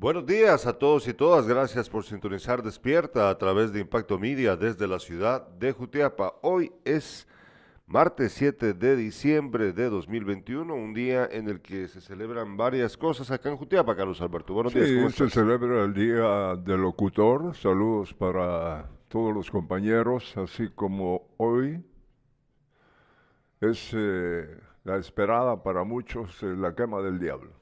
Buenos días a todos y todas. Gracias por sintonizar Despierta a través de Impacto Media desde la ciudad de Jutiapa. Hoy es martes 7 de diciembre de 2021, un día en el que se celebran varias cosas acá en Jutiapa, Carlos Alberto. Buenos días. Sí, se celebra el Día del Locutor. Saludos para todos los compañeros, así como hoy es eh, la esperada para muchos eh, la quema del diablo.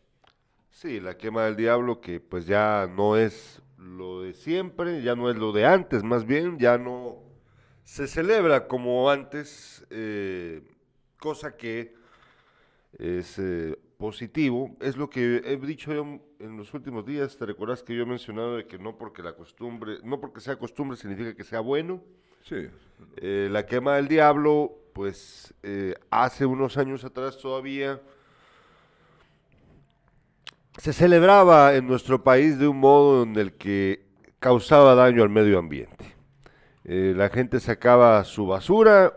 Sí, la quema del diablo que pues ya no es lo de siempre, ya no es lo de antes, más bien ya no se celebra como antes, eh, cosa que es positivo, es lo que he dicho yo en los últimos días, te recuerdas que yo he mencionado de que no porque la costumbre, no porque sea costumbre significa que sea bueno. Sí. la quema del diablo pues eh, hace unos años atrás todavía se celebraba en nuestro país de un modo en el que causaba daño al medio ambiente. Eh, la gente sacaba su basura,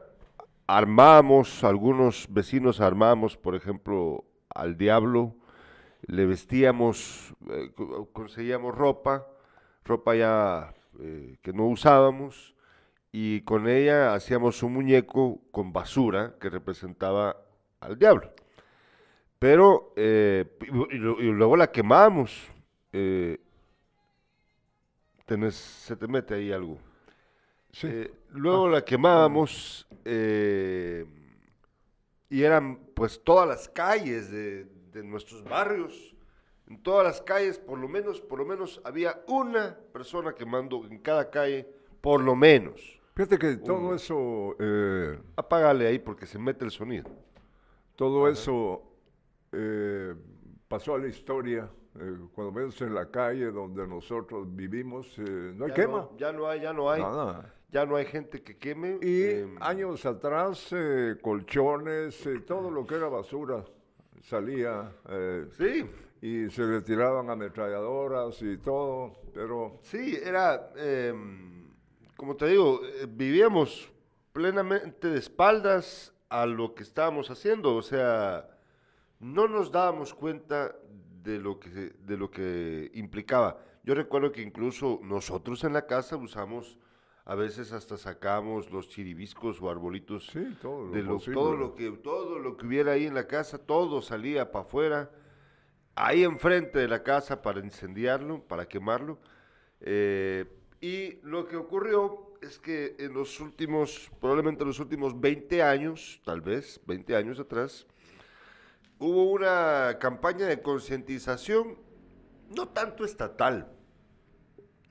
armábamos, algunos vecinos armábamos, por ejemplo, al diablo, le vestíamos, eh, conseguíamos ropa, ropa ya que no usábamos, y con ella hacíamos un muñeco con basura que representaba al diablo. Pero, eh, y, luego la quemamos. Eh, se te mete ahí algo. Eh, luego la quemábamos y eran pues todas las calles de, de, nuestros barrios. En todas las calles, por lo menos, por lo menos había una persona quemando en cada calle, por lo menos. Fíjate que todo eso... Eh, Apágale ahí porque se mete el sonido. Todo eso eh, pasó a la historia. Eh, cuando ves en la calle donde nosotros vivimos, eh, no hay quema. ya no hay, ya no hay. Nada. Ya no hay gente que queme. Y años atrás, colchones, todo lo que era basura salía. sí. Y se le tiraban ametralladoras y todo, pero... Sí, era em, como te digo, vivíamos plenamente de espaldas a lo que estábamos haciendo, o sea, no nos dábamos cuenta de lo que, de lo que implicaba. Yo recuerdo que incluso nosotros en la casa usamos, a veces hasta sacamos los chiribiscos o arbolitos sí, todo lo de todo lo que todo lo que hubiera ahí en la casa, todo salía para afuera, ahí enfrente de la casa para incendiarlo, para quemarlo. Eh, y lo que ocurrió es que en los últimos, probablemente en los últimos 20 años, tal vez 20 años atrás, hubo una campaña de concientización, no tanto estatal,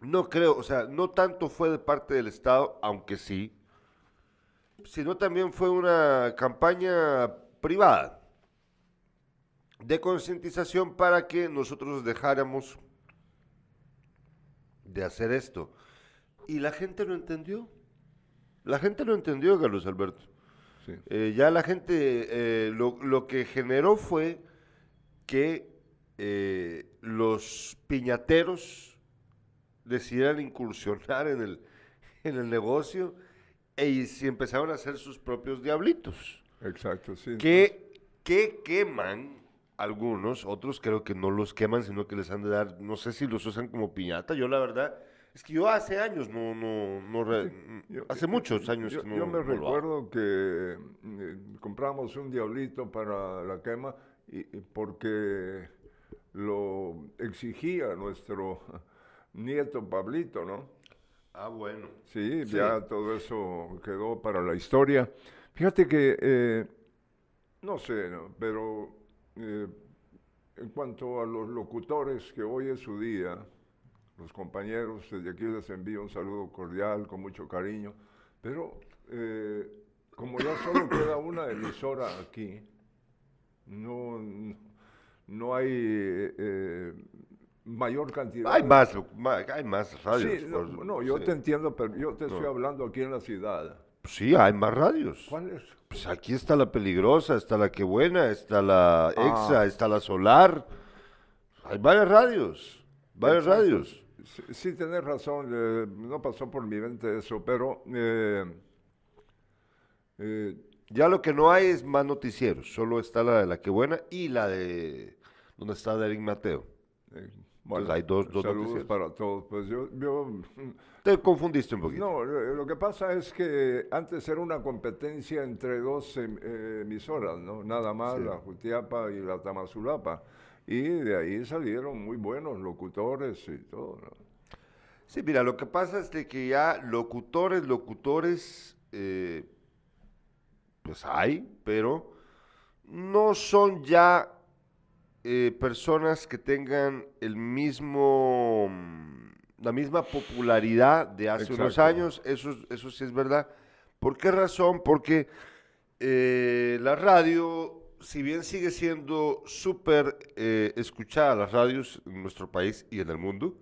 no creo, o sea, no tanto fue de parte del Estado, aunque sí, sino también fue una campaña privada de concientización para que nosotros dejáramos de hacer esto. Y la gente lo entendió. La gente lo entendió, Carlos Alberto. Eh, ya la gente, eh, lo, que generó fue que eh, los piñateros decidieran incursionar en el, en el negocio y se empezaron a hacer sus propios diablitos. Exacto, sí. Que, que queman algunos, otros creo que no los queman, sino que les han de dar, no sé si los usan como piñata. Yo la verdad, es que yo hace años no, no, no hace muchos años yo, no, yo me recuerdo que eh, compramos un diablito para la quema y, porque lo exigía nuestro nieto Pablito, ¿no? Ah, bueno. Sí, ya todo eso quedó para la historia. Fíjate que, eh, no sé, ¿no? pero eh, en cuanto a los locutores, que hoy es su día, los compañeros, desde aquí les envío un saludo cordial, con mucho cariño, pero eh, como ya solo queda una emisora aquí, no, no hay eh, mayor cantidad. Hay más, hay más radios. no, yo te entiendo, pero yo te estoy hablando aquí en la ciudad. Sí, hay más radios. ¿Cuáles? Pues aquí está la peligrosa, está la que buena, está la ah. exa, está la solar. Hay varias radios, varias radios. Sí, tienes razón, eh, no pasó por mi mente eso, pero... Eh, eh, ya lo que no hay es más noticieros, solo está la de la que buena y la de donde está Derek Mateo. Entonces hay dos, dos Saludos noticieros. para todos. Pues yo, yo Te confundiste un poquito. No, lo que pasa es que antes era una competencia entre dos em- eh, emisoras, ¿no? Nada más, Sí. la Jutiapa y la Tamazulapa. Y de ahí salieron muy buenos locutores y todo, ¿no? Sí, mira, lo que pasa es de que ya locutores, locutores, eh, pues hay, pero no son ya eh, personas que tengan el mismo, la misma popularidad de hace unos Exacto. años, eso, eso sí es verdad. ¿Por qué razón? Porque eh, la radio, si bien sigue siendo súper eh, escuchada, las radios en nuestro país y en el mundo,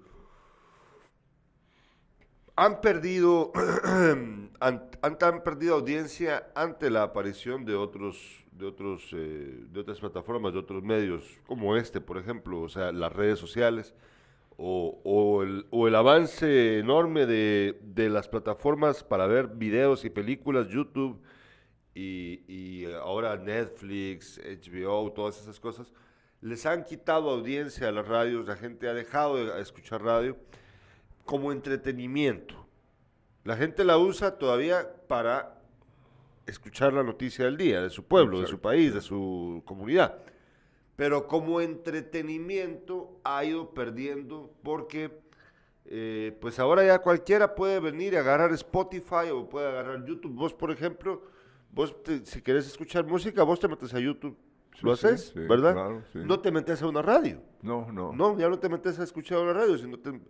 han perdido, han, han- perdido audiencia ante la aparición de otros, de otros, eh, de otras plataformas, de otros medios, como este, por ejemplo, o sea, las redes sociales, o, o el avance enorme de, de las plataformas para ver videos y películas, YouTube, y, y ahora Netflix, HBO, todas esas cosas, les han quitado audiencia a las radios, la gente ha dejado de escuchar radio como entretenimiento. La gente la usa todavía para escuchar la noticia del día, de su pueblo, de su país, de su comunidad. Pero como entretenimiento ha ido perdiendo porque eh, pues ahora ya cualquiera puede venir y agarrar Spotify o puede agarrar YouTube. Vos, por ejemplo, vos te- si querés escuchar música, vos te metes a YouTube. Lo Sí, haces, sí, ¿verdad? claro, sí. No te metes a una radio. No, no. No, ya no te metes a escuchar una radio, sino te-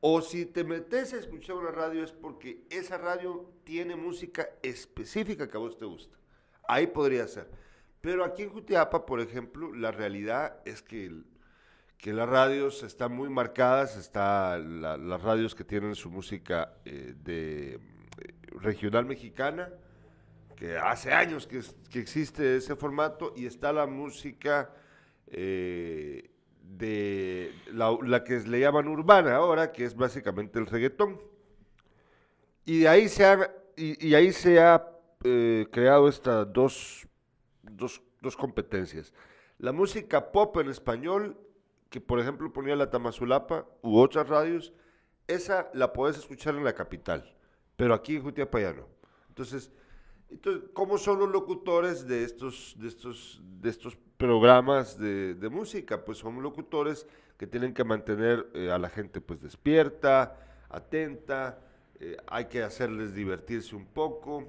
o si te metes a escuchar una radio es porque esa radio tiene música específica que a vos te gusta. Ahí podría ser. Pero aquí en Jutiapa, por ejemplo, la realidad es que, el- que las radios están muy marcadas, está la- las radios que tienen su música eh, de eh, regional mexicana, que hace años que, existe ese formato, y está la música eh, de la, que le llaman urbana ahora, que es básicamente el reggaetón. Y de ahí se ha, eh, creado estas dos, competencias. La música pop en español, que por ejemplo ponía la Tamazulapa u otras radios, esa la puedes escuchar en la capital, pero aquí en Jutiapa ya no. Entonces, entonces, ¿cómo son los locutores de estos, de estos, de estos programas de, de música? Pues son locutores que tienen que mantener eh, a la gente pues despierta, atenta, eh, hay que hacerles divertirse un poco,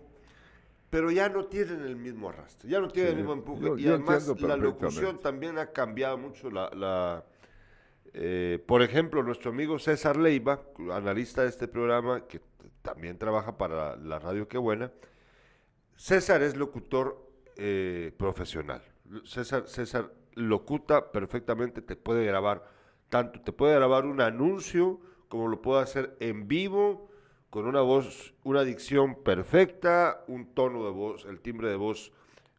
pero ya no tienen el mismo arrastre, ya no tienen Sí, el mismo empuje. yo- y yo además la locución también ha cambiado mucho la... la, eh, por ejemplo, nuestro amigo César Leiva, analista de este programa, que también trabaja para la radio Qué Buena, César es locutor eh, profesional. César, César locuta perfectamente, te puede grabar tanto, te puede grabar un anuncio como lo puede hacer en vivo, con una voz, una dicción perfecta, un tono de voz, el timbre de voz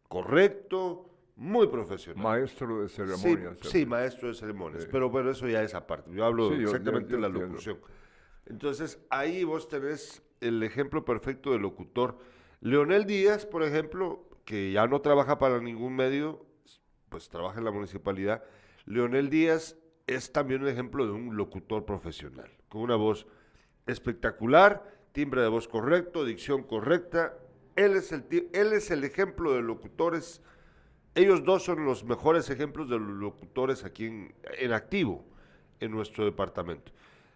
correcto, muy profesional. Maestro de Sí, ceremonias. sí, maestro de ceremonias, Sí. pero bueno, eso ya es aparte. Yo hablo Sí, yo- yo- exactamente yo de la entiendo. locución. Entonces, ahí vos tenés el ejemplo perfecto de locutor. Leonel Díaz, por ejemplo, que ya no trabaja para ningún medio, pues trabaja en la municipalidad. Leonel Díaz es también un ejemplo de un locutor profesional, con una voz espectacular, timbre de voz correcto, dicción correcta. Él es el, él es el ejemplo de locutores ellos dos son los mejores ejemplos de los locutores aquí en, en activo en nuestro departamento.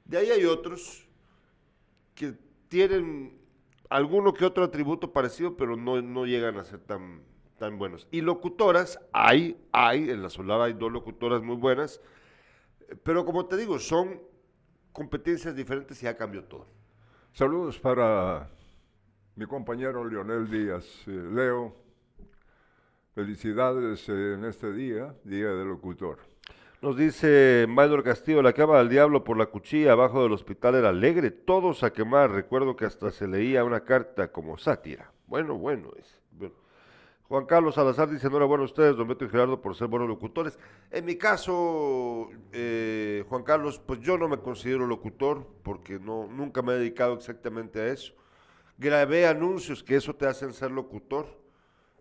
De ahí hay otros que tienen alguno que otro atributo parecido, pero no, no llegan a ser tan, tan buenos. Y locutoras, hay, hay, en la Solar hay dos locutoras muy buenas, pero como te digo, son competencias diferentes y ya cambió todo. Saludos para mi compañero Leonel Díaz. Eh, Leo, felicidades en este día, Día del Locutor. Nos dice Maynor Castillo, la cama del diablo por la cuchilla abajo del hospital era alegre, todos a quemar, recuerdo que hasta se leía una carta como sátira. Bueno, bueno, es. bueno. Juan Carlos Salazar dice, enhorabuena a ustedes, don Beto y Gerardo, por ser buenos locutores. En mi caso, eh, Juan Carlos, pues yo no me considero locutor, porque no, nunca me he dedicado exactamente a eso. Grabé anuncios que eso te hacen ser locutor,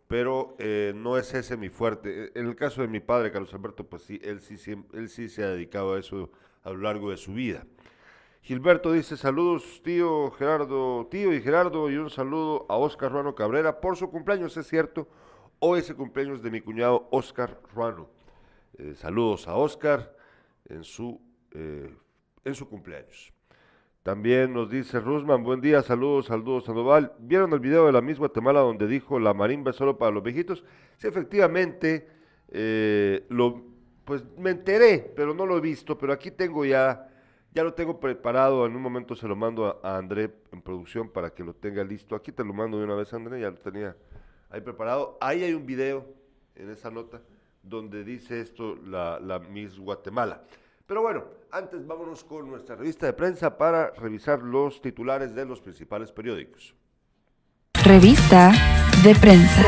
pero eh, no es ese mi fuerte. En el caso de mi padre, Carlos Alberto, pues sí, él sí, él sí se ha dedicado a eso a lo largo de su vida. Gilberto dice saludos tío Gerardo, tío y Gerardo y un saludo a Oscar Ruano Cabrera por su cumpleaños, es cierto, hoy es el cumpleaños de mi cuñado Oscar Ruano. Eh, saludos a Oscar en su, eh, en su cumpleaños. También nos dice Rusman, buen día, saludos, saludos Sandoval. ¿Vieron el video de la Miss Guatemala donde dijo la marimba es solo para los viejitos? Sí, efectivamente, eh, lo, pues me enteré, pero no lo he visto, pero aquí tengo ya ya lo tengo preparado, en un momento se lo mando a, André en producción para que lo tenga listo. Aquí te lo mando de una vez, André, ya lo tenía ahí preparado. Ahí hay un video en esa nota donde dice esto la, la Miss Guatemala. Pero bueno, antes vámonos con nuestra revista de prensa para revisar los titulares de los principales periódicos. Revista de prensa.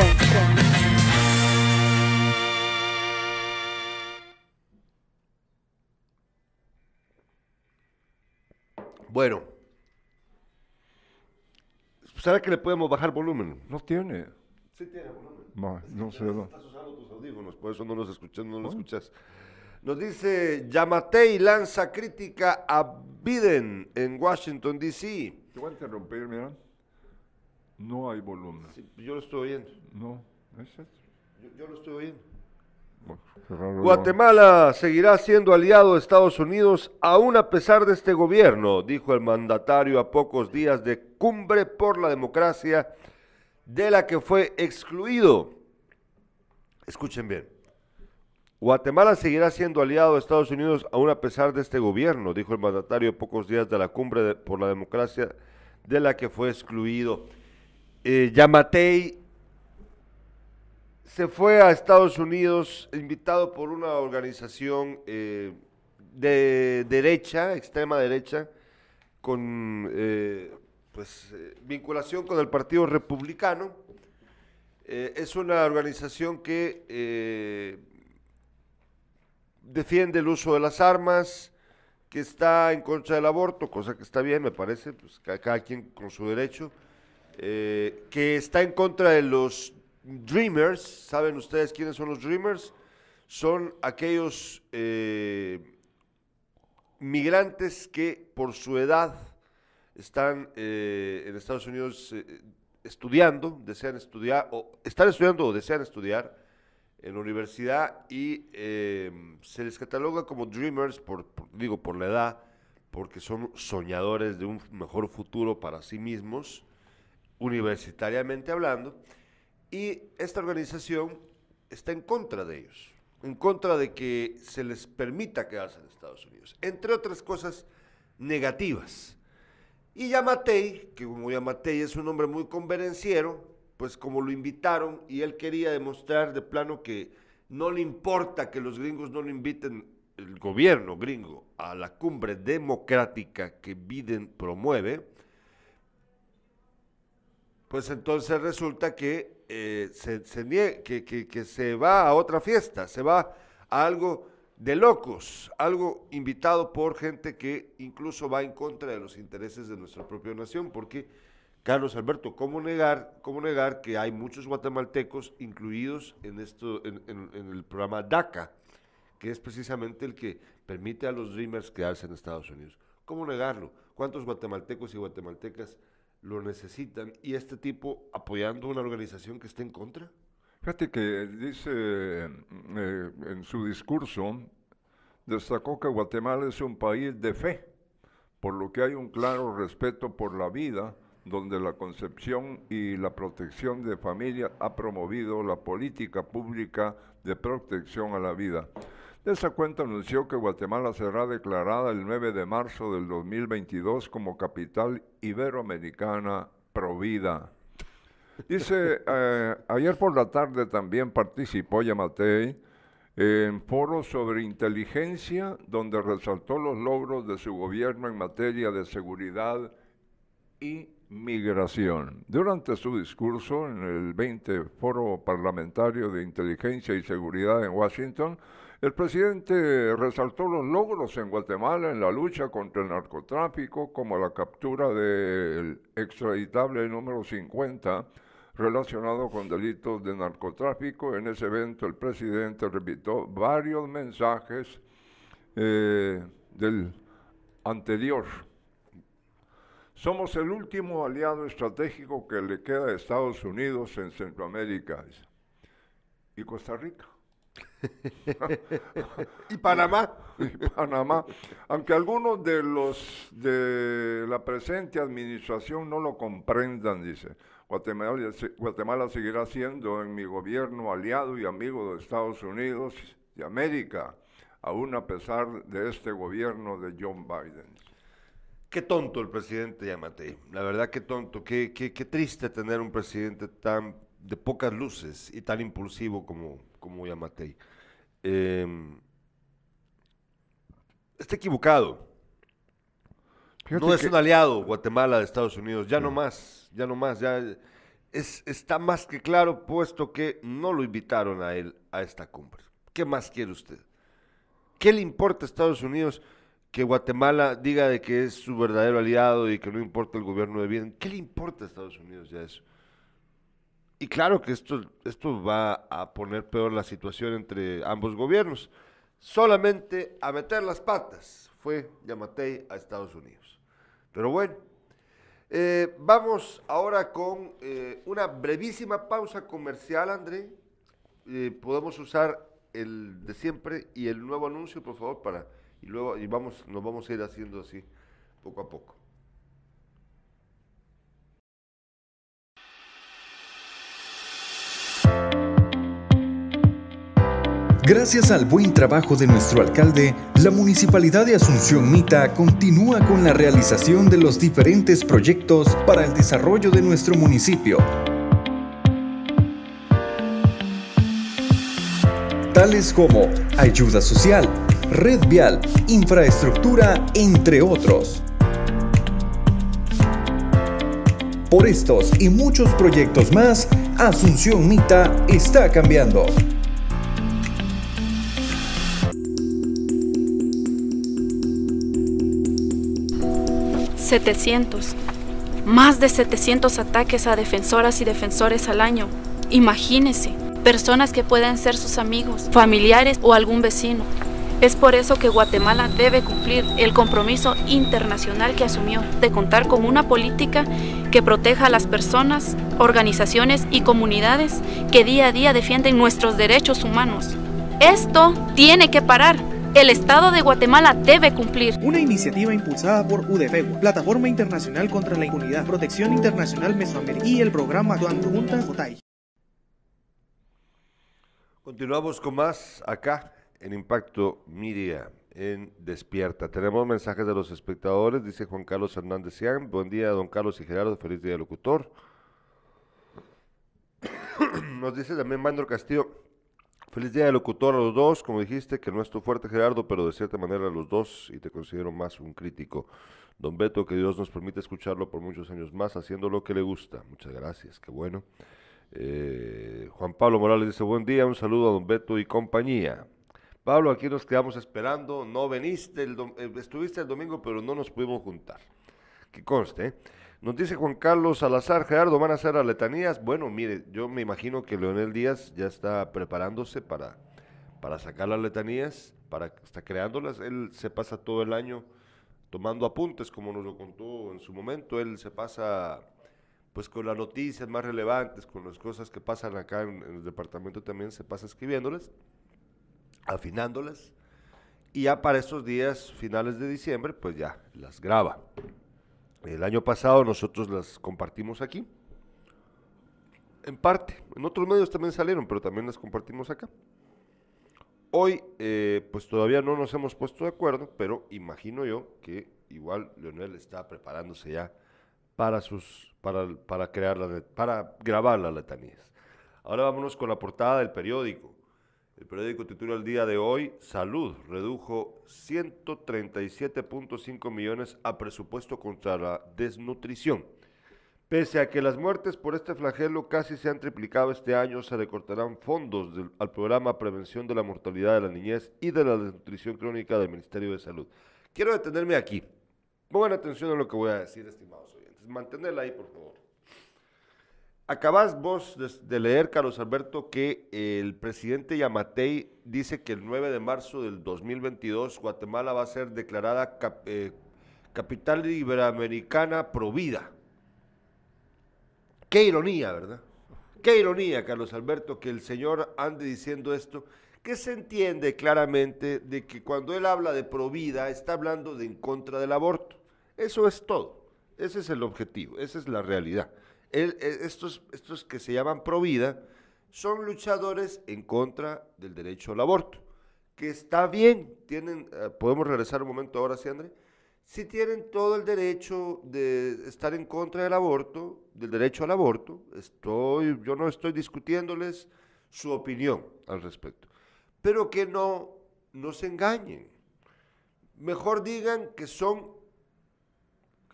Bueno. ¿Sabe que le podemos bajar volumen? No tiene. Sí tiene volumen. No, no sé. Estás usando tus audífonos, por eso no los escuchas, no los escuchas. Nos dice, Yamatei lanza crítica a Biden en Washington, D.C. Te voy a interrumpir, mira. No hay volumen. yo lo estoy oyendo. No, es eso. Yo, yo lo estoy oyendo. Guatemala seguirá siendo aliado de Estados Unidos aún a pesar de este gobierno, dijo el mandatario a pocos días de cumbre por la democracia de la que fue excluido. Escuchen bien. Guatemala seguirá siendo aliado de Estados Unidos aún a pesar de este gobierno, dijo el mandatario pocos días de la cumbre por la democracia de la que fue excluido. Eh, Yamatei se fue a Estados Unidos invitado por una organización eh, de derecha, extrema derecha, con eh, pues, vinculación con el Partido Republicano. es una organización que defiende el uso de las armas, que está en contra del aborto, cosa que está bien, me parece, pues cada quien con su derecho, que está en contra de los Dreamers, ¿saben ustedes quiénes son los Dreamers? Son aquellos eh, migrantes que por su edad están eh, en Estados Unidos eh, estudiando, desean estudiar, o están estudiando o desean estudiar en la universidad y se les cataloga como Dreamers, por, digo por la edad, porque son soñadores de un mejor futuro para sí mismos, universitariamente hablando y esta organización está en contra de ellos, en contra de que se les permita quedarse en Estados Unidos, entre otras cosas negativas. Y Yamatei, que como Yamatei es un hombre muy convenenciero, pues como lo invitaron y él quería demostrar de plano que no le importa que los gringos no lo inviten, el gobierno gringo, a la cumbre democrática que Biden promueve, pues entonces resulta que eh, se, que, se va a otra fiesta, se va a algo de locos, algo invitado por gente que incluso va en contra de los intereses de nuestra propia nación, porque Carlos Alberto, ¿cómo negar, cómo negar que hay muchos guatemaltecos incluidos en, esto, en, el programa DACA, que es precisamente el que permite a los Dreamers quedarse en Estados Unidos? ¿Cómo negarlo? ¿Cuántos guatemaltecos y guatemaltecas lo necesitan y este tipo apoyando una organización que esté en contra? Fíjate que dice eh, en su discurso, destacó que Guatemala es un país de fe, por lo que hay un claro respeto por la vida, donde la concepción y la protección de familia ha promovido la política pública de protección a la vida. De esa cuenta anunció que Guatemala será declarada el 9 de marzo del 2022 como capital iberoamericana provida. Dice, eh, ayer por la tarde también participó Yamatei en foros sobre inteligencia, donde resaltó los logros de su gobierno en materia de seguridad y migración. Durante su discurso en el 20 Foro Parlamentario de Inteligencia y Seguridad en Washington, el presidente resaltó los logros en Guatemala en la lucha contra el narcotráfico, como la captura del extraditable número 50 relacionado con delitos de narcotráfico. En ese evento el presidente repitió varios mensajes eh, del anterior. Somos el último aliado estratégico que le queda a Estados Unidos en Centroamérica y Costa Rica. ¿Y Panamá? y Panamá, aunque algunos de los de la presente administración no lo comprendan, dice. Guatemala, Guatemala seguirá siendo en mi gobierno aliado y amigo de Estados Unidos y América, aún a pesar de este gobierno de John Biden. Qué tonto el presidente Yamatei, la verdad qué tonto, qué, qué, qué triste tener un presidente tan de pocas luces y tan impulsivo como, como Yamatei. Eh, está equivocado. Fíjate no es que- un aliado Guatemala de Estados Unidos, ya no más, ya no más, ya es, está más que claro puesto que no lo invitaron a él a esta cumbre. ¿Qué más quiere usted? ¿Qué le importa a Estados Unidos que Guatemala diga de que es su verdadero aliado y que no importa el gobierno de Biden? ¿Qué le importa a Estados Unidos ya eso? Y claro que esto, esto va a poner peor la situación entre ambos gobiernos. Solamente a meter las patas fue Yamatei a Estados Unidos. Pero bueno, eh, vamos ahora con eh, una brevísima pausa comercial, André. Eh, podemos usar el de siempre y el nuevo anuncio, por favor, para y luego y vamos, nos vamos a ir haciendo así poco a poco. Gracias al buen trabajo de nuestro alcalde, la Municipalidad de Asunción Mita continúa con la realización de los diferentes proyectos para el desarrollo de nuestro municipio. Tales como ayuda social, red vial, infraestructura, entre otros. Por estos y muchos proyectos más, Asunción Mita está cambiando. 700. Más de 700 ataques a defensoras y defensores al año. Imagínese, personas que pueden ser sus amigos, familiares o algún vecino. Es por eso que Guatemala debe cumplir el compromiso internacional que asumió de contar con una política que proteja a las personas, organizaciones y comunidades que día a día defienden nuestros derechos humanos. Esto tiene que parar. El Estado de Guatemala debe cumplir. Una iniciativa impulsada por UDFEGU, Plataforma Internacional contra la Impunidad, Protección Internacional Mesoamericana y el programa Junta Jotay. Continuamos con más acá en Impacto Media en Despierta. Tenemos mensajes de los espectadores, dice Juan Carlos Hernández Cian. Buen día, don Carlos y Gerardo, feliz día locutor. Nos dice también Mandro Castillo, feliz día locutor a los dos, como dijiste, que no es tu fuerte Gerardo, pero de cierta manera a los dos, y te considero más un crítico. Don Beto, que Dios nos permite escucharlo por muchos años más, haciendo lo que le gusta. Muchas gracias, qué bueno. Eh, Juan Pablo Morales dice, buen día, un saludo a don Beto y compañía. Pablo, aquí nos quedamos esperando, no veniste, el eh, estuviste el domingo, pero no nos pudimos juntar. Que conste. ¿eh? Nos dice Juan Carlos Salazar, Gerardo, ¿van a hacer las letanías? Bueno, mire, yo me imagino que Leonel Díaz ya está preparándose para, para sacar las letanías, para está creándolas. Él se pasa todo el año tomando apuntes, como nos lo contó en su momento. Él se pasa pues con las noticias más relevantes, con las cosas que pasan acá en, en el departamento también se pasa escribiéndolas, afinándolas. Y ya para esos días finales de diciembre, pues ya las graba. El año pasado nosotros las compartimos aquí. En parte. En otros medios también salieron, pero también las compartimos acá. Hoy, eh, pues todavía no nos hemos puesto de acuerdo, pero imagino yo que igual Leonel está preparándose ya para sus, para, para crear la, para grabar las letanías. Ahora vámonos con la portada del periódico. El periódico titula el día de hoy, Salud redujo 137.5 millones a presupuesto contra la desnutrición. Pese a que las muertes por este flagelo casi se han triplicado este año, se recortarán fondos al programa Prevención de la Mortalidad de la Niñez y de la Desnutrición Crónica del Ministerio de Salud. Quiero detenerme aquí. Pongan atención a lo que voy a decir, estimados oyentes. Mantenerla ahí, por favor. Acabas vos de, leer, Carlos Alberto, que el presidente Yamatei dice que el 9 de marzo del 2022 Guatemala va a ser declarada eh, capital iberoamericana provida. Qué ironía, ¿verdad? Qué ironía, Carlos Alberto, que el señor ande diciendo esto, que se entiende claramente de que cuando él habla de provida está hablando de en contra del aborto. Eso es todo. Ese es el objetivo, esa es la realidad. Eh, estos, estos que se llaman provida son luchadores en contra del derecho al aborto, que está bien, tienen, eh, podemos regresar un momento ahora, sí, André, si tienen todo el derecho de estar en contra del aborto, del derecho al aborto, estoy, yo no estoy discutiéndoles su opinión al respecto, pero que no, no se engañen. Mejor digan que son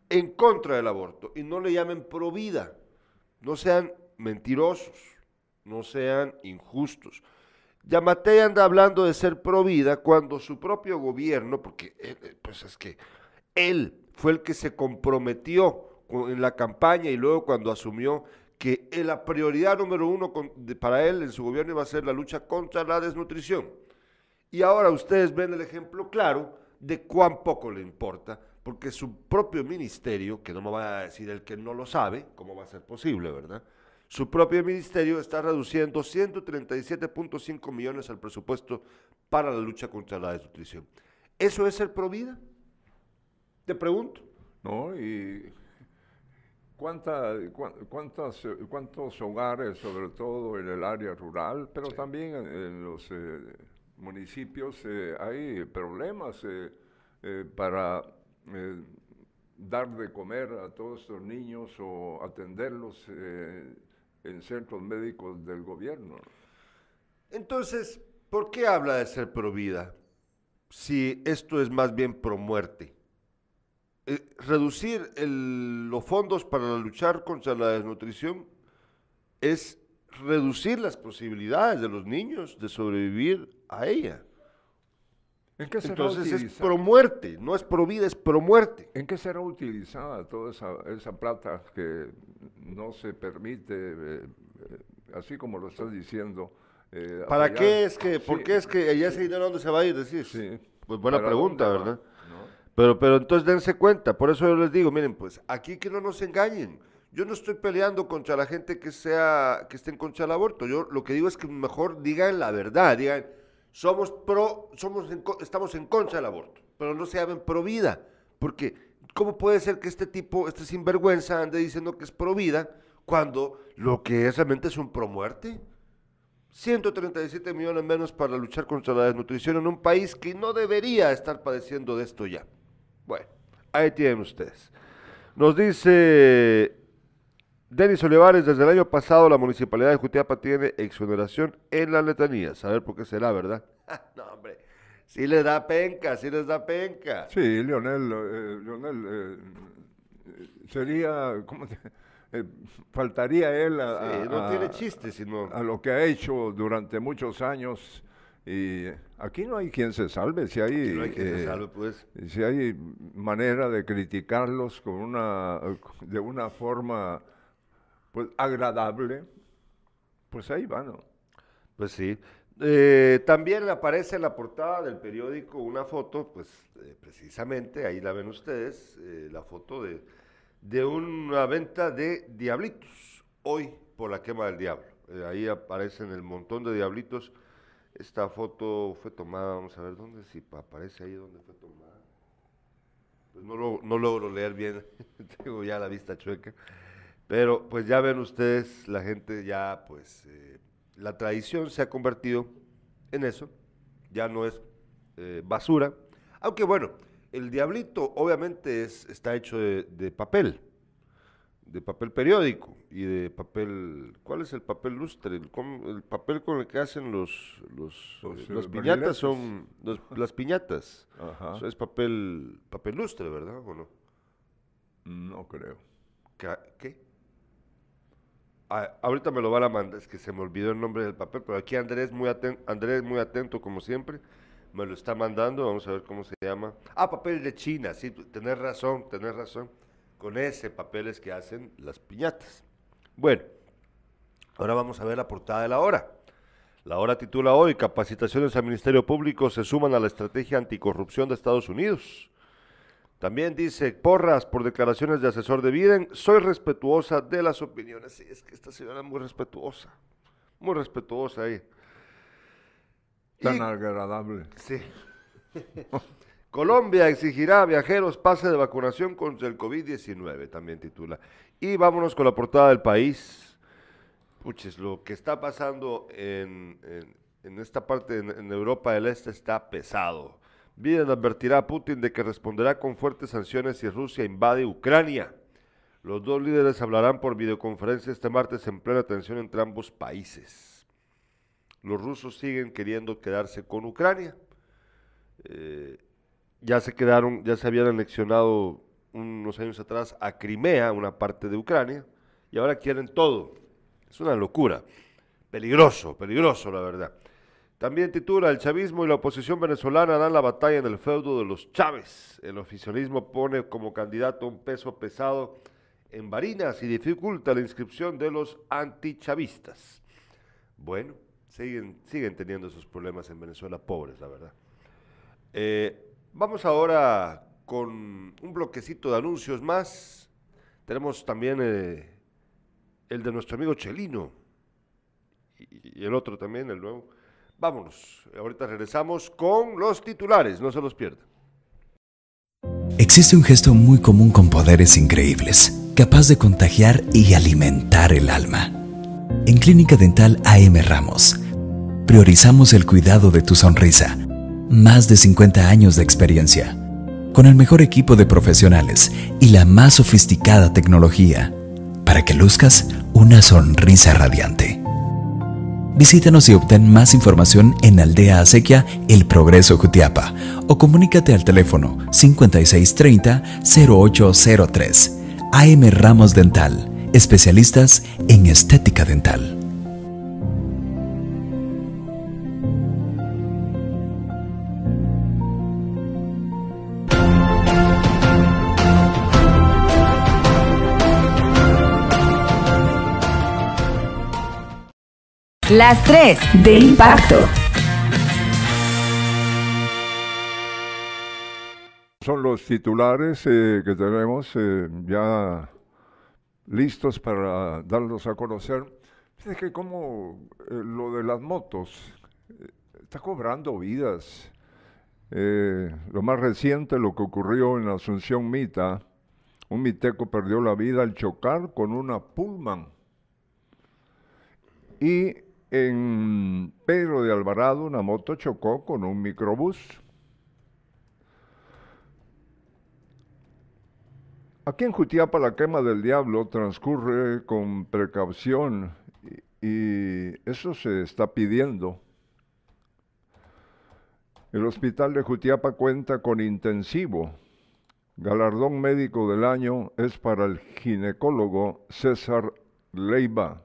en contra del aborto y no le llamen pro vida. No sean mentirosos, no sean injustos. Yamate anda hablando de ser pro vida cuando su propio gobierno, porque él, eh, pues es que él fue el que se comprometió en la campaña y luego cuando asumió que eh, la prioridad número uno para él en su gobierno iba a ser la lucha contra la desnutrición. Y ahora ustedes ven el ejemplo claro de cuán poco le importa, porque su propio ministerio, que no me va a decir el que no lo sabe, cómo va a ser posible, ¿verdad? Su propio ministerio está reduciendo 137.5 millones al presupuesto para la lucha contra la desnutrición. ¿Eso es ser pro vida? Te pregunto. ¿no? Y cuánta, cuán- cuántas, cuántos hogares, sobre todo en el área rural, pero también en, en los eh, municipios, eh, hay problemas eh, para eh, dar de comer a todos estos niños o atenderlos eh, en centros médicos del gobierno. Entonces, ¿por qué habla de ser pro vida si esto es más bien pro muerte? Eh, reducir los fondos para luchar contra la desnutrición es reducir las posibilidades de los niños de sobrevivir a ella. ¿En qué será Entonces es utilizada? pro muerte, no es pro vida, es pro muerte. ¿En qué será utilizada toda esa, esa plata que no se permite, eh, eh, así como lo estás diciendo? eh, ¿Para apoyar? qué es que, por Sí, qué es que ella ese dinero dónde se va a ir? Decís? Sí. Pues buena ¿Para pregunta? ¿verdad? ¿No? Pero, pero entonces dense cuenta, por eso yo les digo, miren, pues aquí que no nos engañen. Yo no estoy peleando contra la gente que sea, que esté en contra del aborto. Yo lo que digo es que mejor digan la verdad, digan, somos pro, somos estamos en contra del aborto, pero no se llamen pro vida, porque ¿cómo puede ser que este tipo, este sinvergüenza ande diciendo que es pro vida cuando lo que es realmente es un pro muerte? 137 millones menos para luchar contra la desnutrición en un país que no debería estar padeciendo de esto ya. Bueno, ahí tienen ustedes. Nos dice Denis Olivares, desde el año pasado la municipalidad de Jutiapa tiene exoneración en las letanías. A ver por qué será, ¿verdad? no, hombre, sí les da penca, sí les da penca. Sí, Leonel, eh, Leonel eh, sería, ¿cómo te- eh, faltaría él a, Sí, no a- tiene chiste, sino... a lo que ha hecho durante muchos años. Y aquí no hay quien se salve, si hay, no hay quien se eh, salve, pues. si hay manera de criticarlos con una, de una forma pues agradable, pues ahí van. ¿no? Pues sí. Eh, también aparece en la portada del periódico una foto, pues eh, precisamente, ahí la ven ustedes, eh, la foto de, de una venta de diablitos, hoy por la quema del diablo. Ahí aparecen el montón de diablitos. Esta foto fue tomada, vamos a ver dónde, si pa- aparece ahí dónde fue tomada. Pues no, lo- no logro leer bien, tengo ya la vista chueca. Pero pues ya ven ustedes, la gente ya pues eh, la tradición se ha convertido en eso, ya no es eh, basura, aunque bueno, el diablito obviamente es, está hecho de, de papel, de papel periódico y de papel, ¿cuál es el papel lustre? El, papel con el que hacen los, los, Los, eh, las piñatas son, los- las piñatas, Ajá. Eso es papel, papel lustre, ¿verdad? ¿O no? No creo. ¿Qué? Ah, ahorita me lo van a mandar, es que se me olvidó el nombre del papel, pero aquí Andrés muy, aten- Andrés muy atento como siempre, me lo está mandando, vamos a ver cómo se llama. Ah, papel de China, sí, tenés razón, tenés razón. Con ese papel es que hacen las piñatas. Bueno, Ahora vamos a ver la portada de la hora. La hora titula hoy, capacitaciones al Ministerio Público se suman a la estrategia anticorrupción de Estados Unidos. También dice, porras por declaraciones de asesor de Biden, soy respetuosa de las opiniones. Sí, es que esta señora es muy respetuosa, muy respetuosa ahí. Tan agradable. Sí. Colombia exigirá a viajeros pase de vacunación contra el COVID-19, también titula. Y vámonos con la portada del país. Puches, lo que está pasando en, en, esta parte, en, en Europa del Este, está pesado. Biden advertirá a Putin de que responderá con fuertes sanciones si Rusia invade Ucrania. Los dos líderes hablarán por videoconferencia este martes en plena tensión entre ambos países. Los rusos siguen queriendo quedarse con Ucrania. Eh, ya se quedaron, ya se habían anexionado unos años atrás a Crimea, una parte de Ucrania, y ahora quieren todo. Es una locura. Peligroso, peligroso, la verdad. También titula El chavismo y la oposición venezolana dan la batalla en el feudo de los Chávez. El oficialismo pone como candidato un peso pesado en Barinas y dificulta la inscripción de los antichavistas. Bueno, siguen, siguen teniendo esos problemas en Venezuela, pobres, la verdad. Eh, vamos ahora con un bloquecito de anuncios más. Tenemos también eh, el de nuestro amigo Chelino y el otro también, el nuevo. Vámonos, ahorita regresamos con los titulares, no se los pierdan. Existe un gesto muy común con poderes increíbles, capaz de contagiar y alimentar el alma. En Clínica Dental AM Ramos, priorizamos el cuidado de tu sonrisa. Más de 50 años de experiencia, con el mejor equipo de profesionales y la más sofisticada tecnología, para que luzcas una sonrisa radiante. Visítanos y obtén más información en Aldea Acequia El Progreso Jutiapa o comunícate al teléfono 5630-0803. AM Ramos Dental, especialistas en estética dental. Las tres de impacto. Son los titulares eh, que tenemos eh, ya listos para darlos a conocer. Es que como eh, lo de las motos está cobrando vidas. lo más reciente, lo que ocurrió en Asunción Mita, un miteco perdió la vida al chocar con una Pullman. Y en Pedro de Alvarado, una moto chocó con un microbús. Aquí en Jutiapa la quema del diablo transcurre con precaución y eso se está pidiendo. El hospital de Jutiapa cuenta con intensivo. Galardón médico del año es para el ginecólogo César Leiva.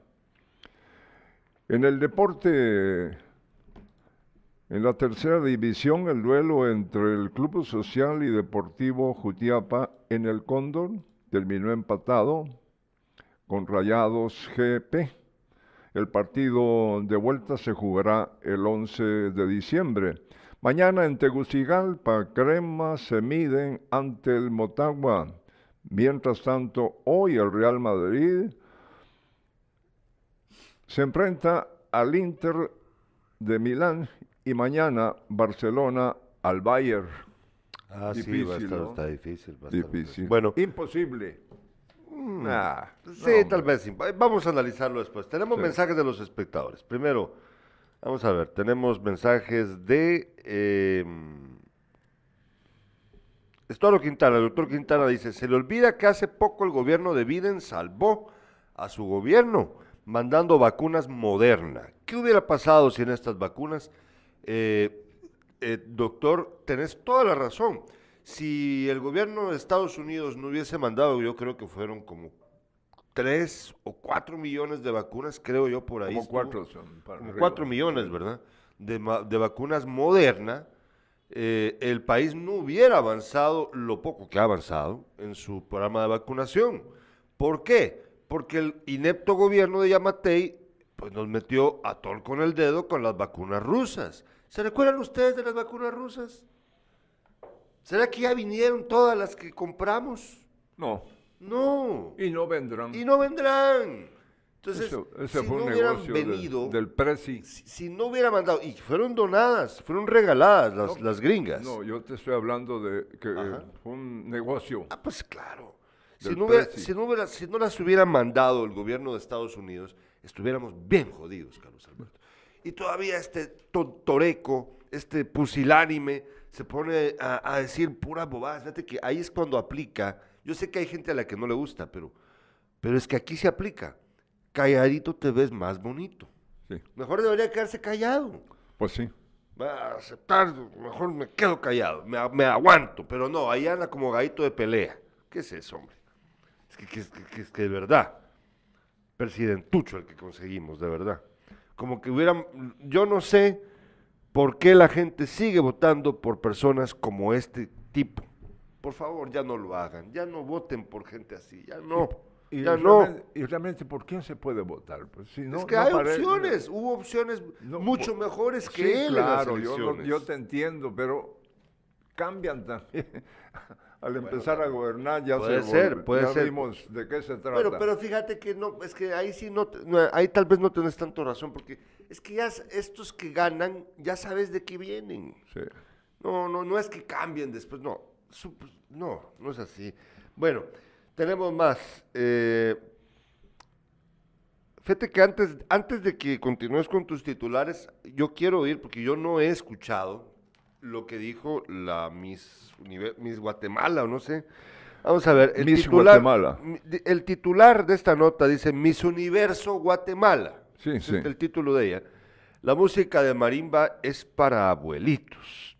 En el deporte, en la tercera división, el duelo entre el Club Social y Deportivo Jutiapa en el Cóndor terminó empatado con Rayados GP. El partido de vuelta se jugará el 11 de diciembre. Mañana en Tegucigalpa, Crema se miden ante el Motagua. Mientras tanto, hoy el Real Madrid se enfrenta al Inter de Milán y mañana Barcelona al Bayern. Ah, sí, va a estar, está difícil. difícil. Bueno. Imposible. Mm, ah, sí, tal vez. Vamos a analizarlo después. Tenemos mensajes de los espectadores. Primero, vamos a ver, tenemos mensajes de... Eh, Estuardo Quintana, el doctor Quintana dice, se le olvida que hace poco el gobierno de Biden salvó a su gobierno mandando vacunas Moderna. ¿Qué hubiera pasado si en estas vacunas, eh, eh, doctor, tenés toda la razón? Si el gobierno de Estados Unidos no hubiese mandado, yo creo que fueron como tres o cuatro millones de vacunas, creo yo por ahí. Como cuatro Como cuatro millones, ¿verdad? De, de vacunas Moderna. Eh, el país no hubiera avanzado lo poco que ha avanzado en su programa de vacunación. ¿Por qué? Porque el inepto gobierno de Yamatei pues nos metió a tol con el dedo con las vacunas rusas. ¿Se recuerdan ustedes de las vacunas rusas? ¿Será que ya vinieron todas las que compramos? No. No. Y no vendrán. Y no vendrán. Entonces, Eso- ese si fue no un hubieran del- venido, del, Prezi. si, si no hubiera mandado, y fueron donadas, fueron regaladas las, No, las gringas. No, yo te estoy hablando de que Ajá. fue un negocio. Ah, pues claro. Si no, hubiera- Prezi. si, no hubiera- si no las hubiera mandado el gobierno de Estados Unidos, estuviéramos bien jodidos, Carlos Alberto. Y todavía este to- toreco, este pusilánime, se pone a, a decir puras bobadas. Fíjate que ahí es cuando aplica. Yo sé que hay gente a la que no le gusta, pero, pero es que aquí se aplica. Calladito te ves más bonito. Sí. Mejor debería quedarse callado. Pues sí. Va a aceptar, mejor me quedo callado, me, me aguanto, pero no, ahí anda como gallito de pelea. ¿Qué es eso, hombre? Es que, que- es que- que es que de verdad, presidentucho el que conseguimos, de verdad. Como que hubieran, yo no sé por qué la gente sigue votando por personas como este tipo. Por favor, ya no lo hagan, ya no voten por gente así, ya no, Y, ya no. realmente, y realmente, ¿por quién se puede votar? Pues si no, es que no hay parece- opciones, hubo opciones mucho mejores que Sí, él en las claro, yo, no- elecciones. yo te entiendo, pero cambian también. Al empezar a gobernar ya puede se ser, puede ya ser. vimos de qué se trata. Pero, pero fíjate que no, es que ahí sí no, ahí tal vez no tenés tanto razón, porque es que ya estos que ganan, ya sabes de qué vienen. Sí. No, no, no es que cambien después, no, pues, no, no es así. Bueno, tenemos más. eh, fíjate que antes, antes de que continúes con tus titulares, yo quiero oír, porque yo no he escuchado lo que dijo la Miss, Guatemala, o no sé. Vamos a ver, el Miss titular, Guatemala. el titular de esta nota dice Miss Universo Guatemala. Sí, Ese sí. es el título de ella. La música de marimba es para abuelitos.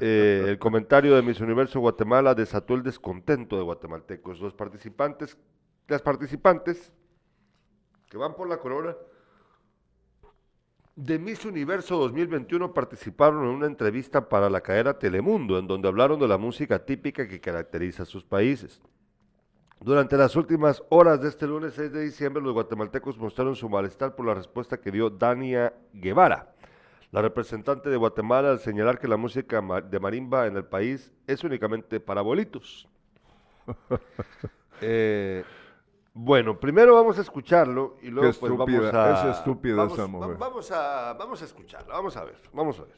Eh, el comentario de Miss Universo Guatemala desató el descontento de guatemaltecos. Los participantes, las participantes que van por la corona de Miss Universo 2021 participaron en una entrevista para la cadena Telemundo, en donde hablaron de la música típica que caracteriza a sus países. Durante las últimas horas de este lunes 6 de diciembre, los guatemaltecos mostraron su malestar por la respuesta que dio Dania Guevara, la representante de Guatemala, al señalar que la música de marimba en el país es únicamente para abuelitos. Eh, bueno, primero vamos a escucharlo y luego pues vamos a... es estúpida vamos, esa va- mujer. Vamos a, vamos a escucharlo, vamos a ver, vamos a ver.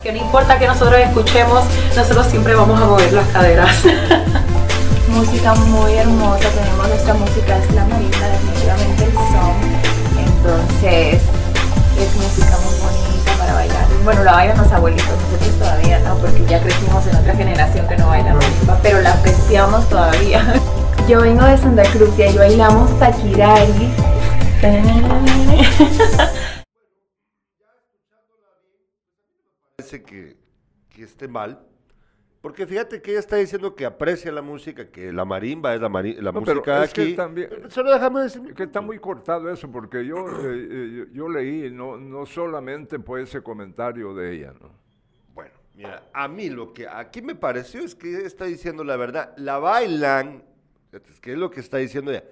Que no importa que nosotros escuchemos, nosotros siempre vamos a mover las caderas. Música muy hermosa, tenemos nuestra música, es la marimba, definitivamente el son. Entonces, es música muy bonita para bailar. Bueno, la bailan los abuelitos, nosotros todavía no, porque ya crecimos en otra generación que no baila marimba, pero la apreciamos todavía. Yo vengo de Santa Cruz y ahí bailamos taquirari. parece que, que esté mal. Porque fíjate que ella está diciendo que aprecia la música, que la marimba es la, mari- la No, pero música es que aquí. también- Pero Solo déjame decir. Que está muy cortado eso, porque yo, eh, eh, yo, yo leí no, no solamente por ese comentario de ella, ¿no? Bueno, mira, a mí lo que aquí me pareció es que ella está diciendo la verdad. La bailan, fíjate, es lo que está diciendo ella.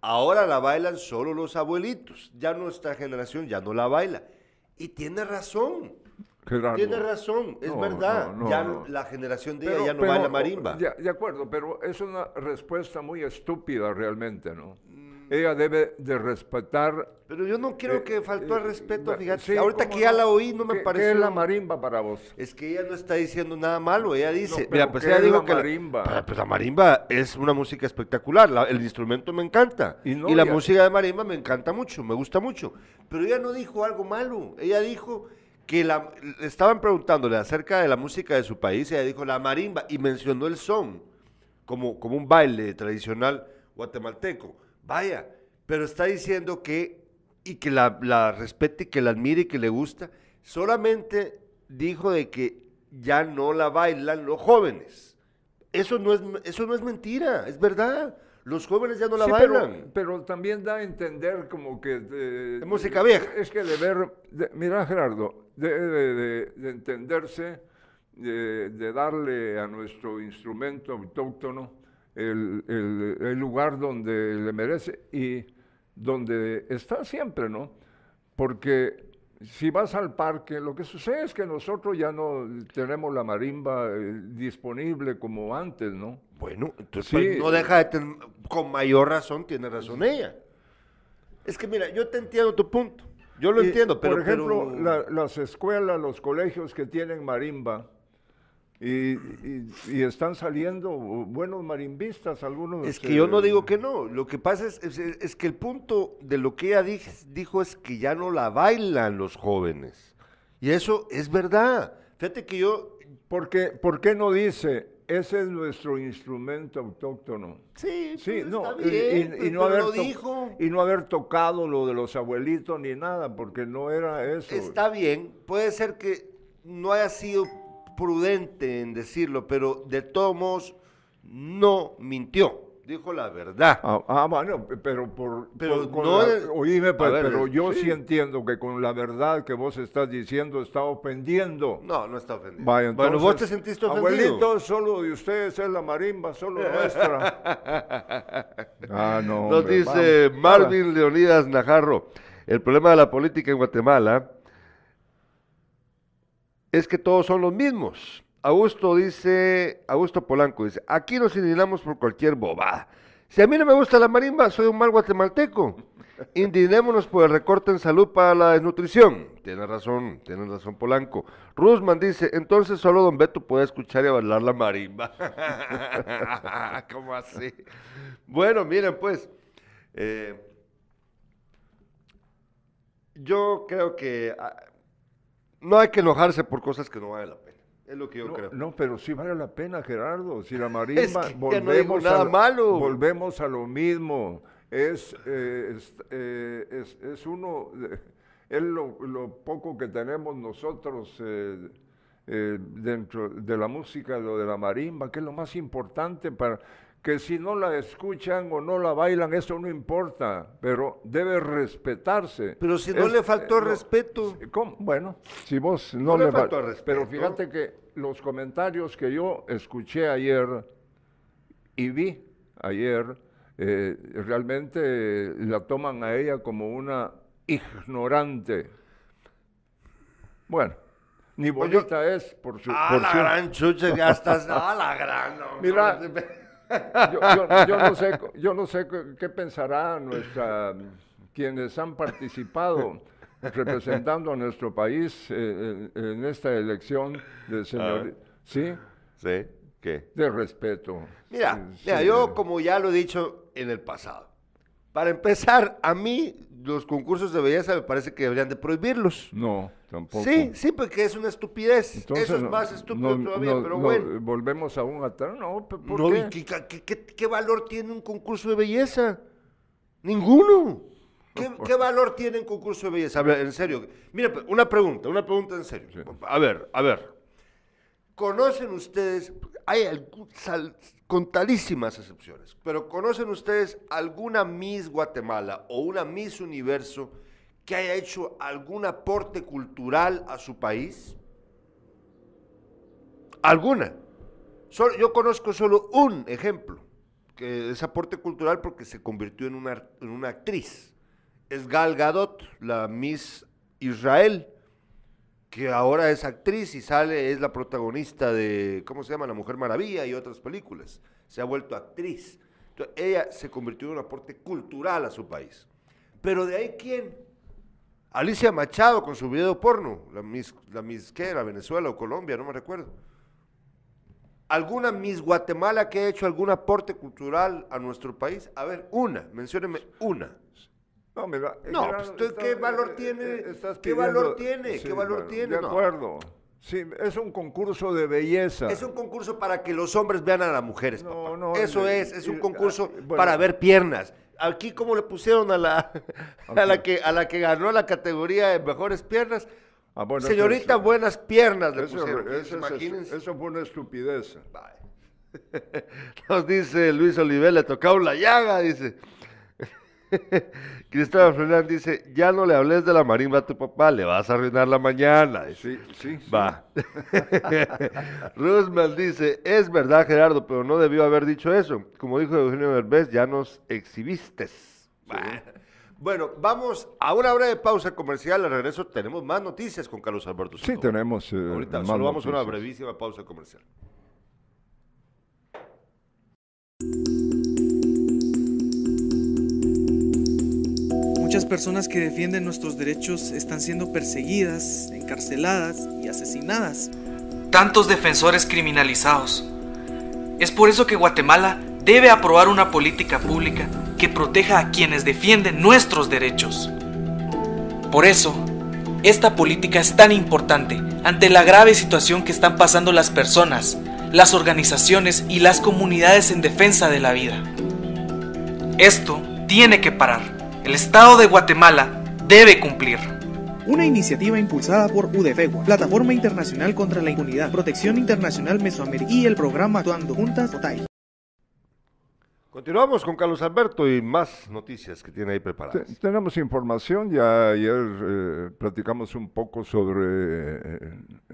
Ahora la bailan solo los abuelitos. Ya nuestra generación ya no la baila. Y tiene razón. Qué. Tiene razón, es No, verdad. no, no, ya la generación de ella ya no pero, baila marimba. De acuerdo, pero es una respuesta muy estúpida realmente, ¿no? Ella debe de respetar... Pero yo no creo eh, que faltó al eh, respeto, va- fíjate. sí, Ahorita ¿cómo que ya la oí no me ¿Qué- pareció. ¿Qué es la marimba para vos? Es que ella no está diciendo nada malo, ella dice, pero mira, pues ¿qué ella es dijo la que la- marimba? Pa- pues la marimba es una música espectacular, la- el instrumento me encanta Y y, no, la ya- música de marimba me encanta mucho, me gusta mucho, pero ella no dijo algo malo, ella dijo que la, estaban preguntándole acerca de la música de su país, ella dijo la marimba y mencionó el son como, como un baile tradicional guatemalteco, vaya, pero está diciendo que y que la, la respete, y que la admire y que le gusta, solamente dijo de que ya no la bailan los jóvenes. Eso no es, eso no es mentira, es verdad. Los jóvenes ya no la Sí, bailan. Pero, también da a entender como que... de- Es música vieja. Es que de ver... de- mira, Gerardo, debe de, de- de entenderse, de, de darle a nuestro instrumento autóctono el, el- el lugar donde le merece y donde está siempre, ¿no? Porque si vas al parque, lo que sucede es que nosotros ya no tenemos la marimba eh, disponible como antes, ¿no? Bueno, entonces Sí. pues, no deja de tener, con mayor razón, tiene razón ella. Es que mira, yo te entiendo tu punto. Yo lo Y, entiendo, pero... Por ejemplo, pero- la- las escuelas, los colegios que tienen marimba, y, y- y están saliendo buenos marimbistas, algunos... Es que yo no digo que no. Lo que pasa es, es, es que el punto de lo que ella dij- dijo es que ya no la bailan los jóvenes. Y eso es verdad. Fíjate que yo... Porque, ¿Por qué no dice, ese es nuestro instrumento autóctono? Sí, Sí, pues, no, está y- bien, y, y pues, no haber lo dijo. y no haber tocado lo de los abuelitos ni nada, porque no era eso. Está bien, puede ser que no haya sido prudente en decirlo, pero de todos modos no mintió, dijo la verdad. Ah, ah, bueno, pe- pero por... Pero por- no la- es- oíme, a pe- ver, pero yo sí. sí. entiendo que con la verdad que vos estás diciendo está ofendiendo. No, no está ofendido. Vaya, bueno, vos te entonces, sentiste ofendido. Abuelito, solo de ustedes es la marimba, solo nuestra. ah, no. Nos hombre, dice vamos. Marvin Leonidas Najarro, el problema de la política en Guatemala es que todos son los mismos. Augusto dice, Augusto Polanco dice, aquí nos indignamos por cualquier bobada. Si a mí no me gusta la marimba, soy un mal guatemalteco. Indignémonos por el recorte en salud para la desnutrición. Tiene razón, tiene razón Polanco. Rusman dice, entonces solo Don Beto puede escuchar y bailar la marimba. ¿Cómo así? Bueno, miren pues, eh, yo creo que ah, no hay que enojarse por cosas que no valen la pena. Es lo que yo No, creo. no, pero sí vale la pena, Gerardo. Si la marimba, Es que ya no volvemos, nada a lo, malo. volvemos a lo mismo. Es, eh, es, eh, es- es uno, es lo, lo poco que tenemos nosotros eh, dentro de la música, lo de la marimba, que es lo más importante para que si no la escuchan o no la bailan, eso no importa, pero debe respetarse. Pero si no Es- le faltó eh, respeto. ¿Cómo? Bueno, si vos no, No le le fa- faltó respeto. Pero fíjate que los comentarios que yo escuché ayer y vi ayer, eh, realmente la toman a ella como una ignorante. Bueno, ni Pues bonita es por su... Ah, por la su- gran chucha, ya estás. Ah, la gran. no, Mira, no, yo, yo- yo no sé, yo no sé qué, pensará nuestra, quienes han participado representando a nuestro país eh, en, en esta elección de señor, sí, Sí, ¿qué? de respeto. Mira, Sí, mira, sí. yo como ya lo he dicho en el pasado, para empezar, a mí los concursos de belleza me parece que deberían de prohibirlos. no, tampoco. Sí, sí, porque es una estupidez. Entonces, Eso es no- más estúpido no- todavía, no- pero no, bueno. Volvemos aún atrás, no, ¿por No, qué? ¿y ¿qué, qué- qué- qué valor tiene un concurso de belleza? Ninguno. ¿Qué, qué valor tiene un concurso de belleza? A ver, en serio. Mira, una pregunta, una pregunta en serio. Sí. A ver, a ver. ¿Conocen ustedes, hay algún- sal- contadísimas excepciones, pero ¿conocen ustedes alguna Miss Guatemala o una Miss Universo que haya hecho algún aporte cultural a su país? ¿Alguna? Solo- yo conozco solo un ejemplo, que es aporte cultural porque se convirtió en una, en una actriz. Es Gal Gadot, la Miss Israel, que ahora es actriz y sale, es la protagonista de, ¿cómo se llama? La Mujer Maravilla y otras películas. Se ha vuelto actriz. Entonces, ella se convirtió en un aporte cultural a su país. Pero de ahí, ¿quién? Alicia Machado con su video porno, la Miss, la Miss ¿qué era? Venezuela o Colombia, no me recuerdo. ¿Alguna Miss Guatemala que ha hecho algún aporte cultural a nuestro país? A ver, una, mencióneme una. No, mira, No, Gerardo, pues, ¿qué valor tiene? ¿Qué valor tiene? ¿Qué valor tiene? De No. acuerdo. Sí, es un concurso de belleza. Es un concurso para que los hombres vean a las mujeres, No, papá. no, Eso eh, es, es un eh, concurso ah, bueno. para ver piernas. Aquí como le pusieron a la, a la que a la que ganó la categoría de mejores piernas, Ah, bueno, señorita eso- buenas piernas le Eso, pusieron. eso- eso- Imagínense. eso fue una estupidez. Nos dice Luis Oliver, le tocaba la llaga, dice. Cristóbal Fernández dice, ya no le hables de la marimba a tu papá, le vas a arruinar la mañana. dice. Sí, sí. sí. Va. Roosevelt dice, es verdad Gerardo, pero no debió haber dicho eso. Como dijo Eugenio Derbez, ya nos exhibiste. Va. Bueno, vamos a una breve pausa comercial. Al regreso tenemos más noticias con Carlos Alberto. Sí, tenemos. Eh, Ahorita solo vamos a una brevísima pausa comercial. Muchas personas que defienden nuestros derechos están siendo perseguidas, encarceladas y asesinadas. Tantos defensores criminalizados. Es por eso que Guatemala debe aprobar una política pública que proteja a quienes defienden nuestros derechos. Por eso, esta política es tan importante ante la grave situación que están pasando las personas, las organizaciones y las comunidades en defensa de la vida. Esto tiene que parar. El Estado de Guatemala debe cumplir. Una iniciativa impulsada por UDFEGUA, Plataforma Internacional contra la Impunidad, Protección Internacional Mesoamérica y el programa Actuando Juntas OTAI. Continuamos con Carlos Alberto y más noticias que tiene ahí preparadas. tenemos información, ya ayer eh, platicamos un poco sobre eh,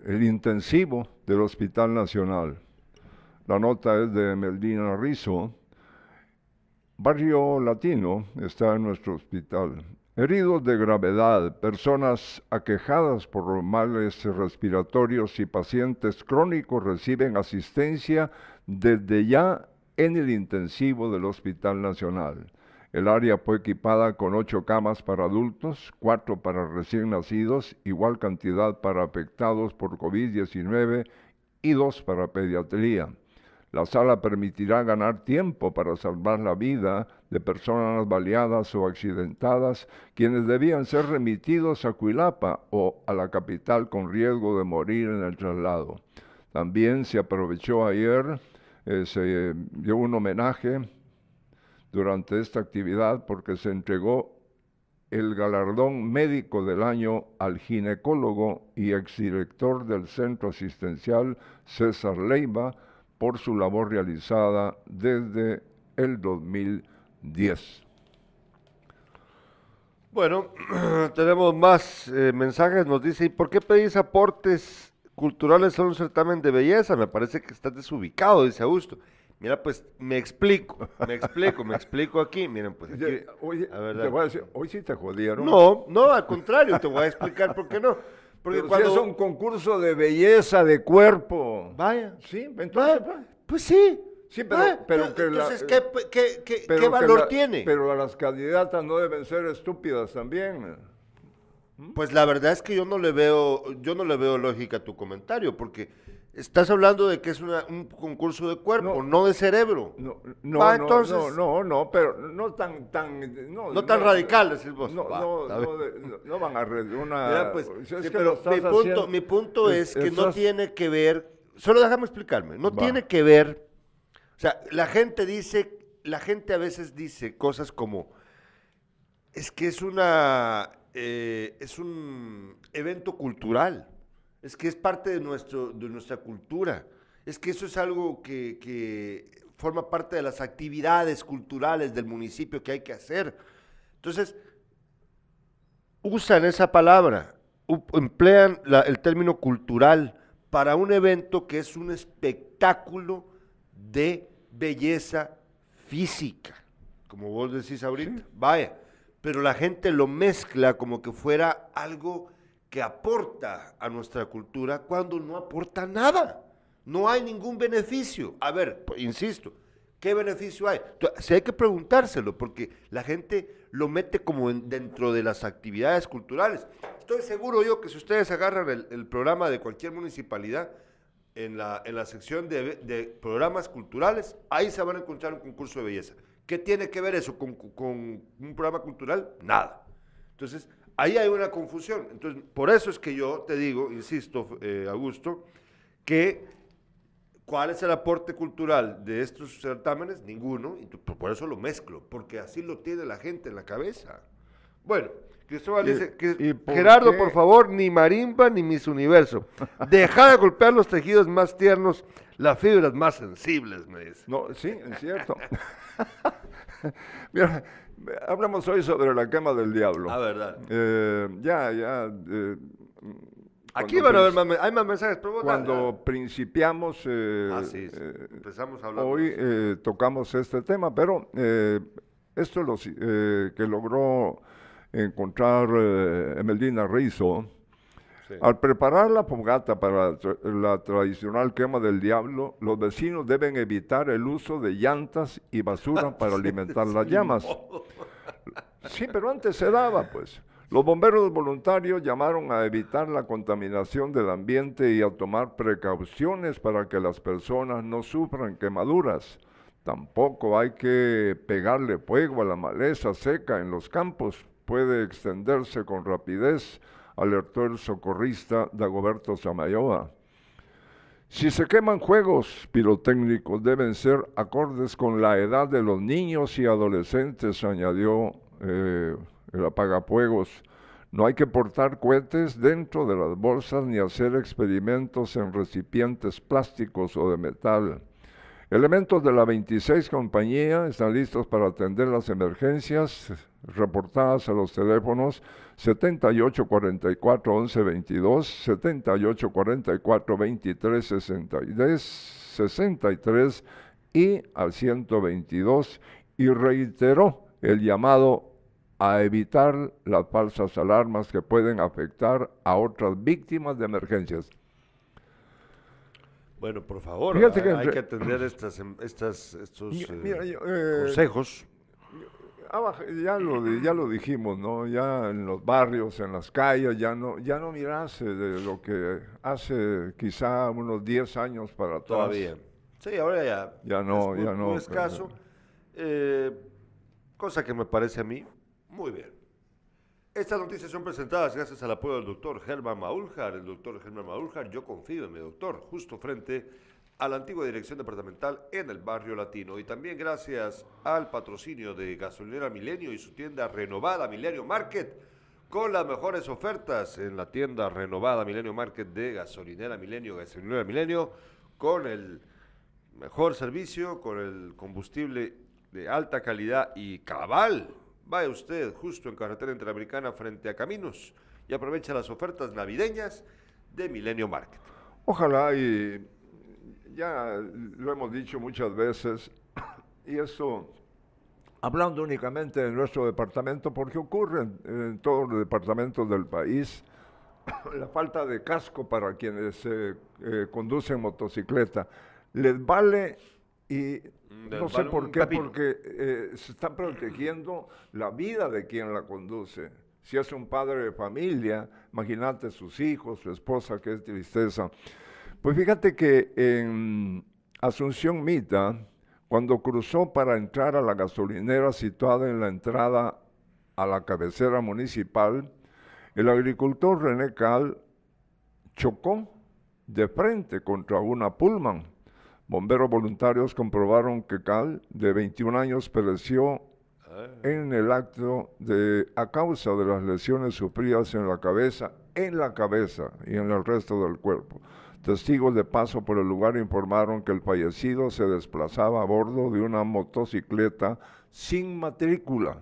el intensivo del Hospital Nacional. La nota es de Meldina Rizzo. Barrio Latino está en nuestro hospital. Heridos de gravedad, personas aquejadas por males respiratorios y pacientes crónicos reciben asistencia desde ya en el intensivo del Hospital Nacional. El área fue equipada con ocho camas para adultos, cuatro para recién nacidos, igual cantidad para afectados por COVID-19 y dos para pediatría. La sala permitirá ganar tiempo para salvar la vida de personas baleadas o accidentadas, quienes debían ser remitidos a Cuilapa o a la capital con riesgo de morir en el traslado. También se aprovechó ayer eh, se dio un homenaje durante esta actividad porque se entregó el galardón médico del año al ginecólogo y exdirector del centro asistencial César Leiva por su labor realizada desde el 2010. Bueno, tenemos más eh, mensajes. Nos dice, ¿y por qué pedís aportes culturales son un certamen de belleza, me parece que estás desubicado, dice Augusto. Mira, pues me explico, me explico, me explico aquí. Miren, pues aquí, Oye, te voy a decir, hoy sí te jodieron. No, no, al contrario, te voy a explicar por qué no. Porque cuando es un concurso de belleza, de cuerpo. Vaya. Sí, entonces, pues sí. Sí, pero, pero que entonces, ¿qué, qué, qué, ¿qué valor tiene? Pero las candidatas no deben ser estúpidas también. Pues la verdad es que yo no le veo, yo no le veo lógica a tu comentario, porque estás hablando de que es un concurso de cuerpo, no, de cerebro. No, no, entonces, no, no, no, pero no tan, tan, no, tan radical, decís vos. No, no, van a una. pues, pero mi punto, mi punto es, que no tiene que ver, solo déjame explicarme, no tiene que ver, o sea, la gente dice, la gente a veces dice cosas como, es que es una eh, es un evento cultural, es que es parte de, nuestro, de nuestra cultura, es que eso es algo que, forma parte de las actividades culturales del municipio que hay que hacer. Entonces, usan esa palabra, emplean el término cultural para un evento que es un espectáculo de belleza física, como vos decís ahorita. Vaya, pero la gente lo mezcla como que fuera algo que aporta a nuestra cultura cuando no aporta nada. No hay ningún beneficio. A ver, pues, insisto, ¿qué beneficio hay? Si hay que preguntárselo, porque la gente lo mete como dentro de las actividades culturales. Estoy seguro yo que si ustedes agarran el, programa de cualquier municipalidad, en la, en la sección de, de programas culturales, ahí se van a encontrar un concurso de belleza. ¿Qué tiene que ver eso con, un programa cultural? Nada. Entonces, ahí hay una confusión. Entonces, por eso es que yo te digo, insisto, eh, Augusto, que ¿cuál es el aporte cultural de estos certámenes? Ninguno, y por eso lo mezclo, porque así lo tiene la gente en la cabeza. Bueno, Cristóbal dice, que, Gerardo, por favor, ni marimba ni mis universo. Deja de golpear los tejidos más tiernos, las fibras más sensibles, me dice. No, sí, es cierto. Mira, hablamos hoy sobre la quema del diablo. Ah, verdad. Eh, ya, ya. Eh, Aquí van a haber más, hay más mensajes. Pero cuando principiamos, eh, ah, sí, empezamos a hablar. Hoy tocamos este tema, pero Esto eh, que logró encontrar eh, Emeldina Al preparar la fogata para la, tradicional quema del diablo, los vecinos deben evitar el uso de llantas y basura para alimentar las llamas. Sí, pero antes se daba, pues. Los bomberos voluntarios llamaron a evitar la contaminación del ambiente y a tomar precauciones para que las personas no sufran quemaduras. Tampoco hay que pegarle fuego a la maleza seca en los campos. Puede extenderse con rapidez, alertó el socorrista Dagoberto Samayoa. Si se queman juegos pirotécnicos deben ser acordes con la edad de los niños y adolescentes, añadió eh, el apagafuegos. No hay que portar cohetes dentro de las bolsas ni hacer experimentos en recipientes plásticos o de metal. Elementos de la 26 compañía están listos para atender las emergencias reportadas a los teléfonos 7844 1122, 7844 2363, 63 y al 122 y reiteró el llamado a evitar las falsas alarmas que pueden afectar a otras víctimas de emergencias. Bueno, por favor, hay, que atender estas, em, estas, estos eh, eh, consejos. Ya lo, ya lo dijimos, ¿no? Ya en los barrios, en las calles, ya no, ya no miras de lo que hace quizá unos 10 años para atrás. Todavía. Sí, ahora ya. Ya no, ya no. escaso. Eh, cosa que me parece a mí muy bien. Estas noticias son presentadas gracias al apoyo del doctor Germán Maúljar. El doctor Germán Maúljar, yo confío en mi doctor, justo frente a la antigua dirección departamental en el barrio latino. Y también gracias al patrocinio de Gasolinera Milenio y su tienda renovada Milenio Market, con las mejores ofertas en la tienda renovada Milenio Market de Gasolinera Milenio, Gasolinera Milenio, con el mejor servicio, con el combustible de alta calidad y cabal Vaya usted justo en carretera interamericana frente a Caminos y aprovecha las ofertas navideñas de Milenio Market. Ojalá y ya lo hemos dicho muchas veces y eso hablando únicamente de nuestro departamento porque ocurre en, todos los departamentos del país la falta de casco para quienes eh, conducen motocicleta. Les vale y mm, no sé por qué, porque eh, se está protegiendo la vida de quien la conduce. Si es un padre de familia, imagínate sus hijos, su esposa, qué tristeza. Pues fíjate que en Asunción Mita, cuando cruzó para entrar a la gasolinera situada en la entrada a la cabecera municipal, el agricultor René Cal chocó de frente contra una Pullman Bomberos voluntarios comprobaron que Cal, de 21 años, pereció en el acto de, a causa de las lesiones sufridas en la cabeza, en la cabeza y en el resto del cuerpo. Testigos de paso por el lugar informaron que el fallecido se desplazaba a bordo de una motocicleta sin matrícula.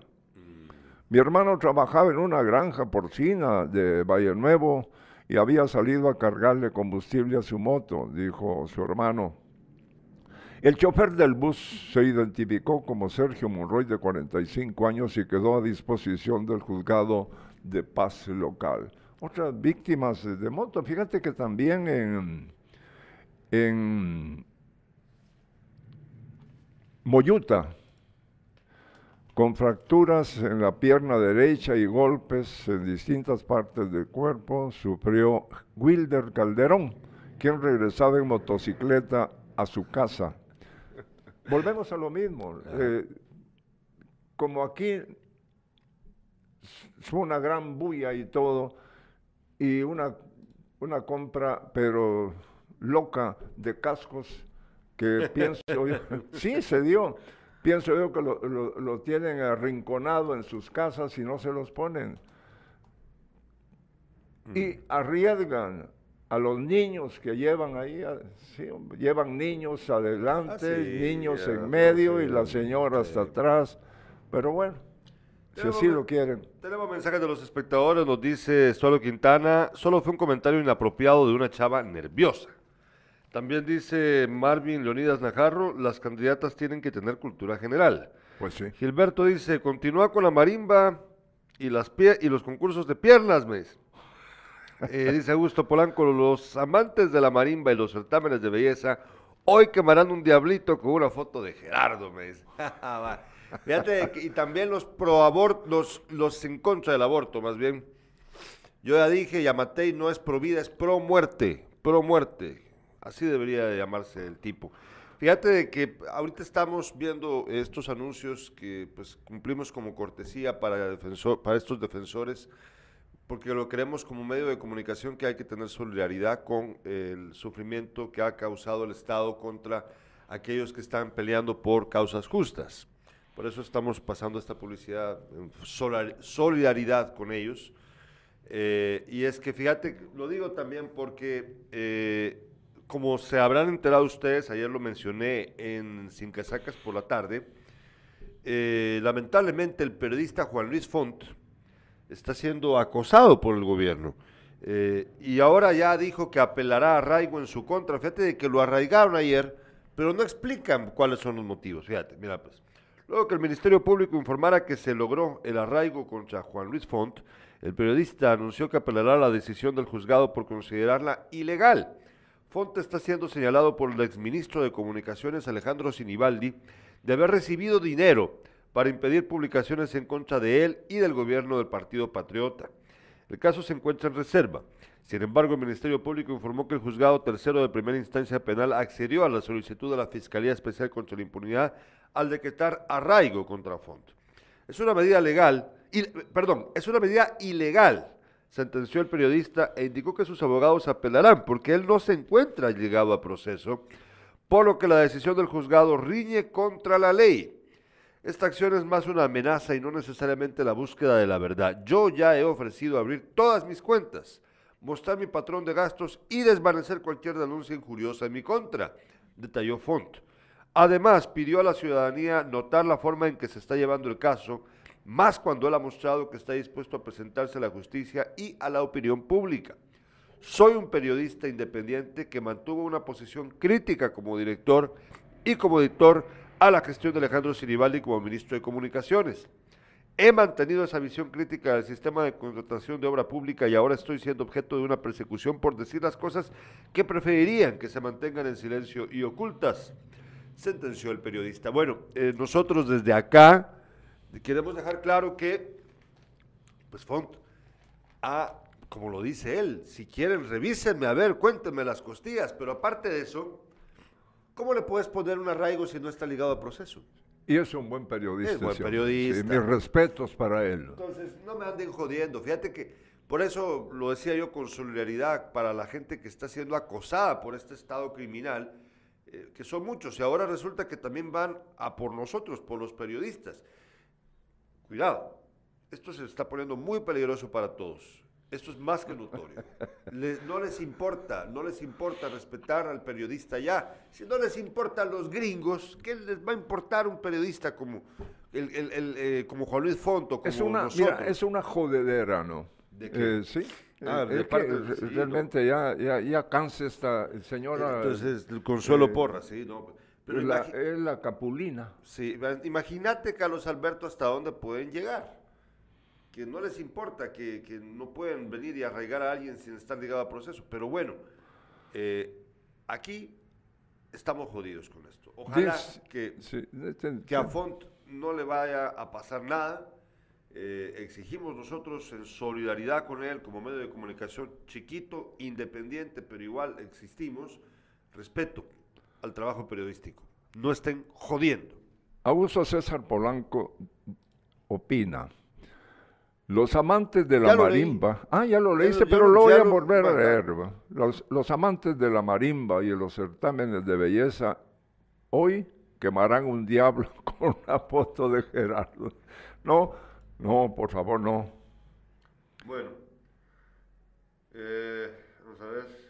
Mi hermano trabajaba en una granja porcina de Valle Nuevo y había salido a cargarle combustible a su moto, dijo su hermano. El chofer del bus se identificó como Sergio Monroy, de 45 años, y quedó a disposición del juzgado de paz local. Otras víctimas de moto, fíjate que también en, en Moyuta, con fracturas en la pierna derecha y golpes en distintas partes del cuerpo, sufrió Wilder Calderón, quien regresaba en motocicleta a su casa volvemos a lo mismo. Eh, como aquí fue una gran bulla y todo, y una, una compra, pero loca, de cascos, que pienso yo, sí, se dio. Pienso yo que lo, lo tienen arrinconado en sus casas y no se los ponen. Y arriesgan a los niños que llevan ahí, llevan niños adelante, ah, niños en medio y la señora hasta atrás, pero bueno, si así lo quieren. Tenemos mensajes de los espectadores, nos dice Suelo Quintana, solo fue un comentario inapropiado de una chava nerviosa. También dice Marvin Leonidas Najarro, las candidatas tienen que tener cultura general. Pues sí. Gilberto dice, continúa con la marimba y, las pie- y los concursos de piernas, mes. Eh, dice Augusto Polanco, los amantes de la marimba y los certámenes de belleza hoy quemarán un diablito con una foto de Gerardo, mes. Va. Fíjate, y también los pro aborto, los, los en contra del aborto, más bien. Yo ya dije, Yamatei no es pro vida, es pro muerte, pro muerte. Así debería de llamarse el tipo. Fíjate que ahorita estamos viendo estos anuncios que pues cumplimos como cortesía para, defensor, para estos defensores, porque lo creemos como medio de comunicación que hay que tener solidaridad con el sufrimiento que ha causado el Estado contra aquellos que están peleando por causas justas. Por eso estamos pasando esta publicidad en solidaridad con ellos. Eh, y es que fíjate, lo digo también porque, eh, como se habrán enterado ustedes, ayer lo mencioné en Sin Casacas por la tarde, eh, lamentablemente el periodista Juan Luis Font está siendo acosado por el gobierno. Y ahora ya dijo que apelará a arraigo en su contra. Fíjate de que lo arraigaron ayer, pero no explican cuáles son los motivos. Fíjate, mira pues. Luego que el Ministerio Público informara que se logró el arraigo contra Juan Luis Font, el periodista anunció que apelará a la decisión del juzgado por considerarla ilegal. Font está siendo señalado por el exministro de Comunicaciones Alejandro Sinibaldi de haber recibido dinero para impedir publicaciones en contra de él y del gobierno del Partido Patriota. El caso se encuentra en reserva. Sin embargo, el Ministerio Público informó que el juzgado tercero de primera instancia penal accedió a la solicitud de la Fiscalía Especial contra la Impunidad al decretar arraigo contra Font. Es una medida legal, y, perdón, es una medida ilegal, sentenció el periodista e indicó que sus abogados apelarán porque él no se encuentra llegado a proceso, por lo que la decisión del juzgado riñe contra la ley. Esta acción es más una amenaza y no necesariamente la búsqueda de la verdad. Yo ya he ofrecido abrir todas mis cuentas, mostrar mi patrón de gastos y desvanecer cualquier denuncia injuriosa en mi contra, detalló Font. Además, pidió a la ciudadanía notar la forma en que se está llevando el caso, más cuando él ha mostrado que está dispuesto a presentarse a la justicia y a la opinión pública. Soy un periodista independiente que mantuvo una posición crítica como director y como editor a la gestión de Alejandro Sinibaldi como ministro de Comunicaciones. He mantenido esa visión crítica del sistema de contratación de obra pública y ahora estoy siendo objeto de una persecución por decir las cosas que preferirían que se mantengan en silencio y ocultas, sentenció el periodista. Bueno, eh, nosotros desde acá queremos dejar claro que, pues Font, ha, como lo dice él, si quieren revísenme, a ver, cuéntenme las costillas, pero aparte de eso, ¿cómo le puedes poner un arraigo si no está ligado a proceso? Y es un buen periodista. Es buen periodista. Sí, mis respetos para él. Entonces, no me anden jodiendo. Fíjate que por eso lo decía yo con solidaridad para la gente que está siendo acosada por este estado criminal, eh, que son muchos, y ahora resulta que también van a por nosotros, por los periodistas. Cuidado, esto se está poniendo muy peligroso para todos. Esto es más que notorio. No les importa, no les importa respetar al periodista ya. Si no les importa a los gringos, ¿qué les va a importar un periodista como, el, el- el, eh, como Juan Luis Fonto, como Es una, nosotros? mira, es una jodedera, ¿no? ¿De qué? Eh, sí. Ah, Eh, es que sí, realmente ya, ya, ya cansa esta señora. Entonces, el Consuelo eh, Porra, sí, no. Pero la, es la capulina. sí, imagínate, Carlos Alberto, hasta dónde pueden llegar. Que no les importa, que, que no pueden venir y arraigar a alguien sin estar ligado a proceso. Pero bueno, eh, aquí estamos jodidos con esto. Ojalá que, sí, este- que a Font no le vaya a pasar nada. Eh, exigimos nosotros en solidaridad con él como medio de comunicación chiquito, independiente, pero igual existimos, respeto al trabajo periodístico. No estén jodiendo. Augusto César Polanco opina. Los amantes de la leí. marimba. Ah, ya lo leíste, ya pero lo- voy a lo- volver a leer. Los, los amantes de la marimba y de los certámenes de belleza hoy quemarán un diablo con una foto de Gerardo. No, no, por favor, no. Bueno, eh, vamos a ver.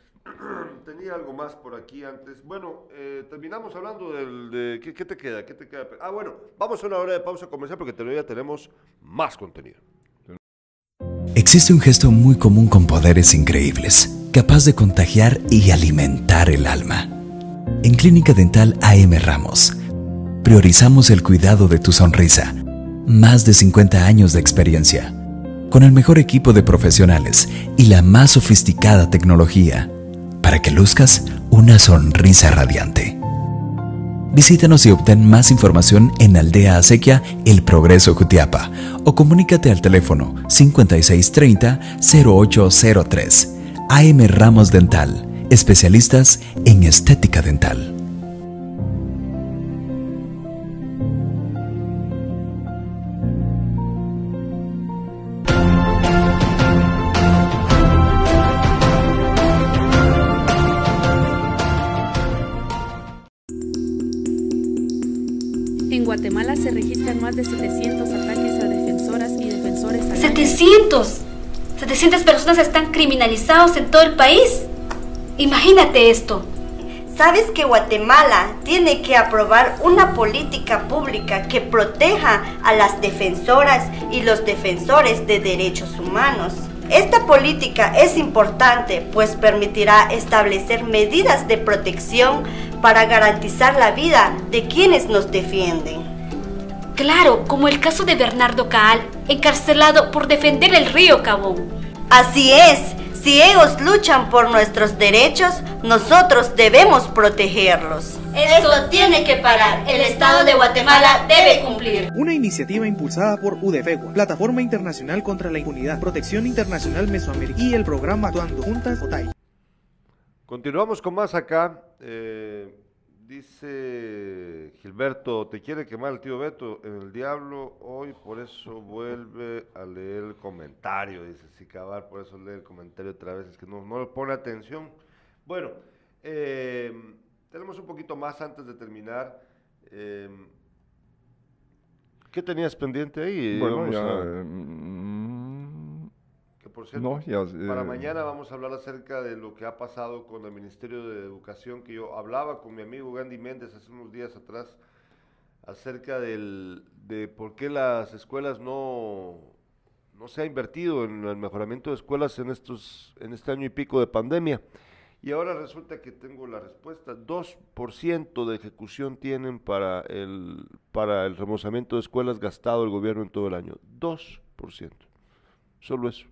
Tenía algo más por aquí antes. Bueno, eh, terminamos hablando del, de... ¿qué, qué te queda? ¿Qué te queda? Ah, bueno, vamos a una hora de pausa comercial porque todavía tenemos más contenido. Existe un gesto muy común con poderes increíbles, capaz de contagiar y alimentar el alma. En Clínica Dental AM Ramos, priorizamos el cuidado de tu sonrisa. Más de 50 años de experiencia, con el mejor equipo de profesionales y la más sofisticada tecnología, para que luzcas una sonrisa radiante. Visítanos y obtén más información en Aldea Acequia El Progreso Jutiapa o comunícate al teléfono 5630-0803. AM Ramos Dental, especialistas en estética dental. Guatemala se registran más de 700 ataques a defensoras y defensores al año. 700. 700 personas están criminalizados en todo el país. Imagínate esto. ¿Sabes que Guatemala tiene que aprobar una política pública que proteja a las defensoras y los defensores de derechos humanos? Esta política es importante pues permitirá establecer medidas de protección para garantizar la vida de quienes nos defienden. Claro, como el caso de Bernardo Caal, encarcelado por defender el río Cabón. Así es, si ellos luchan por nuestros derechos, nosotros debemos protegerlos. Esto tiene que parar. El Estado de Guatemala debe cumplir. Una iniciativa impulsada por UDFEGUA, Plataforma Internacional contra la Impunidad, Protección Internacional Mesoamericana y el programa Actuando Juntas OTAI. Continuamos con más acá. Eh, dice Gilberto, te quiere quemar el tío Beto en el diablo hoy, por eso vuelve a leer el comentario. Dice, sí, cabal, por eso lee el comentario otra vez, es que no, no le pone atención. Bueno, eh, tenemos un poquito más antes de terminar. Eh, ¿Qué tenías pendiente ahí? Bueno, ya, a- eh, por cierto, no, ya, para eh, mañana vamos a hablar acerca de lo que ha pasado con el Ministerio de Educación, que yo hablaba con mi amigo Gandhi Méndez hace unos días atrás, acerca del, de por qué las escuelas no, no se ha invertido en el mejoramiento de escuelas en, estos, en este año y pico de pandemia. Y ahora resulta que tengo la respuesta. 2% de ejecución tienen para el, para el remozamiento de escuelas gastado el gobierno en todo el año. 2%. Solo eso.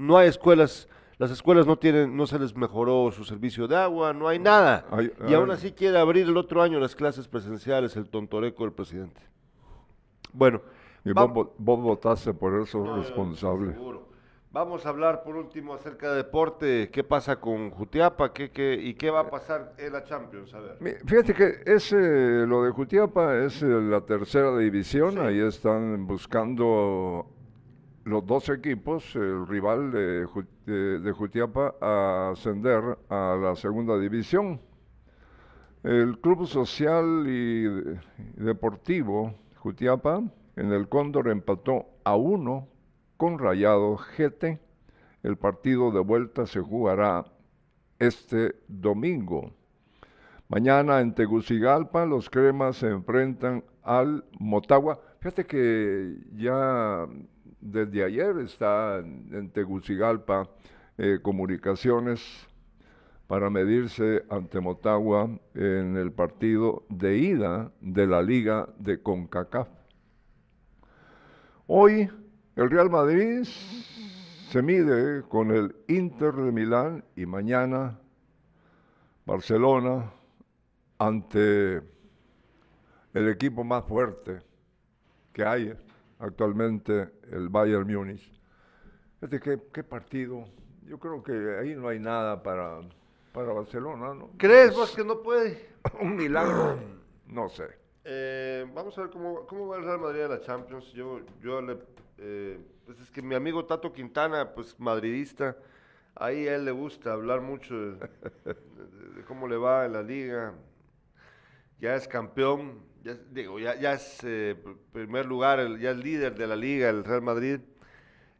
No hay escuelas, las escuelas no tienen, no se les mejoró su servicio de agua, no hay nada. Y aún así quiere abrir el otro año las clases presenciales, el tontoreco del presidente. Bueno, Y va- vos, vo- vos votaste por eso no, responsable. Vamos a hablar por último acerca de deporte, qué pasa con Jutiapa, qué, qué, y qué va a pasar en la Champions, a ver. Mi- Fíjate que ese, lo de Jutiapa es eh, la tercera división, ahí están buscando los dos equipos, el rival de, de- Jutiapa, a ascender a la segunda división. El Club Social y de- Deportivo Jutiapa en el Cóndor empató a uno con Rayado GT. El partido de vuelta se jugará este domingo. Mañana en Tegucigalpa los cremas se enfrentan al Motagua. Fíjate que ya desde ayer está en Tegucigalpa eh, comunicaciones para medirse ante Motagua en el partido de ida de la Liga de CONCACAF. Hoy el Real Madrid se mide con el Inter de Milán y mañana Barcelona ante el equipo más fuerte que hay actualmente, el Bayern Múnich. Qué, qué partido. Yo creo que ahí no hay nada para, para Barcelona, ¿no? ¿Crees vos que no puede? Un milagro, no sé. Eh, vamos a ver cómo, cómo va el Real Madrid a la Champions. Yo, yo le, eh, pues es que mi amigo Tato Quintana, pues madridista, ahí a él le gusta hablar mucho de, de- de cómo le va en la liga. Ya es campeón, ya, digo, ya, ya es eh, pr- primer lugar, el- ya es líder de la liga, el Real Madrid.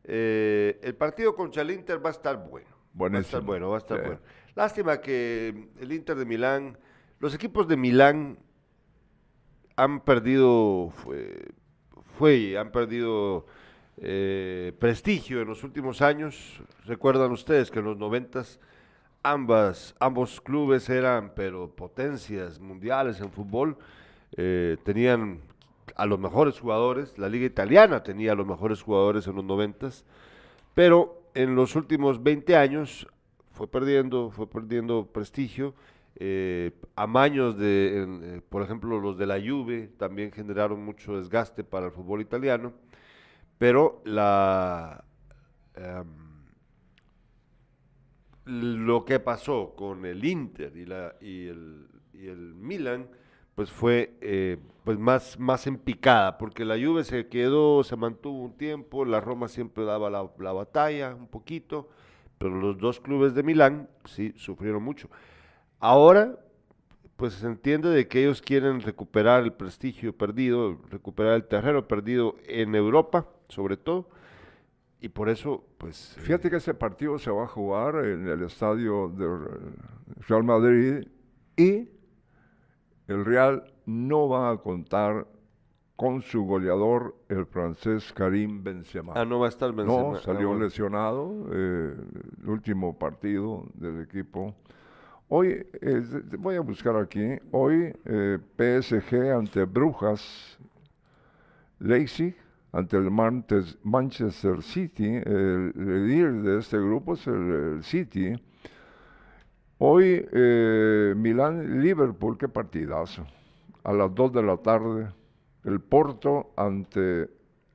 Eh, el partido contra el Inter va a estar bueno. Va a estar bueno, va a estar bueno. Lástima que el Inter de Milán, los equipos de Milán han perdido, fue, fue- han perdido eh, prestigio en los últimos años. Recuerdan ustedes que en los noventas ambas, ambos clubes eran, pero potencias mundiales en fútbol. Eh, tenían a los mejores jugadores, la liga italiana tenía a los mejores jugadores en los noventas, pero en los últimos 20 años fue perdiendo, fue perdiendo prestigio. Eh, amaños de, eh, por ejemplo, los de la Juve también generaron mucho desgaste para el fútbol italiano, pero la em, lo que pasó con el Inter y, la, y, el, y el Milan, pues fue eh, pues más, más en picada, porque la Juve se quedó, se mantuvo un tiempo, la Roma siempre daba la, la batalla un poquito, pero los dos clubes de Milán sí sufrieron mucho. Ahora, pues se entiende de que ellos quieren recuperar el prestigio perdido, recuperar el terreno perdido en Europa, sobre todo, y por eso, pues... Fíjate que ese partido se va a jugar en el estadio de Real Madrid y el Real no va a contar con su goleador, el francés Karim Benzema. Ah, no va a estar Benzema. No, Ah, salió bueno. lesionado eh, el último partido del equipo. Hoy, eh, voy a buscar aquí, hoy eh, PSG ante Brujas, Leipzig ante el Manchester City, el líder de este grupo es el, el City. Hoy eh, Milán-Liverpool, qué partidazo. A las 2 de la tarde, el Porto ante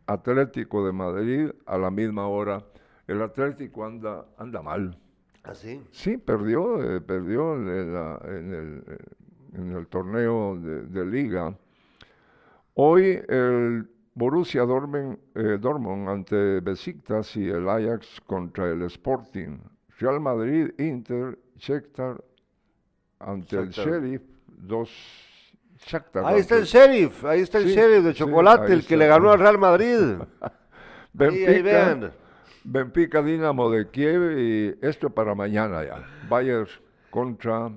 Atlético de Madrid a la misma hora. El Atlético anda, anda mal. ¿Ah, sí? Sí, perdió, eh, perdió en, la- en el, en el torneo de, de liga. Hoy el Borussia Dortmund, eh, Dortmund ante Besiktas y el Ajax contra el Sporting. Real Madrid, Inter, Shakhtar ante el. Sheriff, dos Shakhtar. Ahí está el sheriff, ahí está el Sí, sheriff de chocolate, el que le ganó al Real Madrid. Benfica, ahí vean. Benfica Dinamo de Kiev y esto para mañana ya. Bayern contra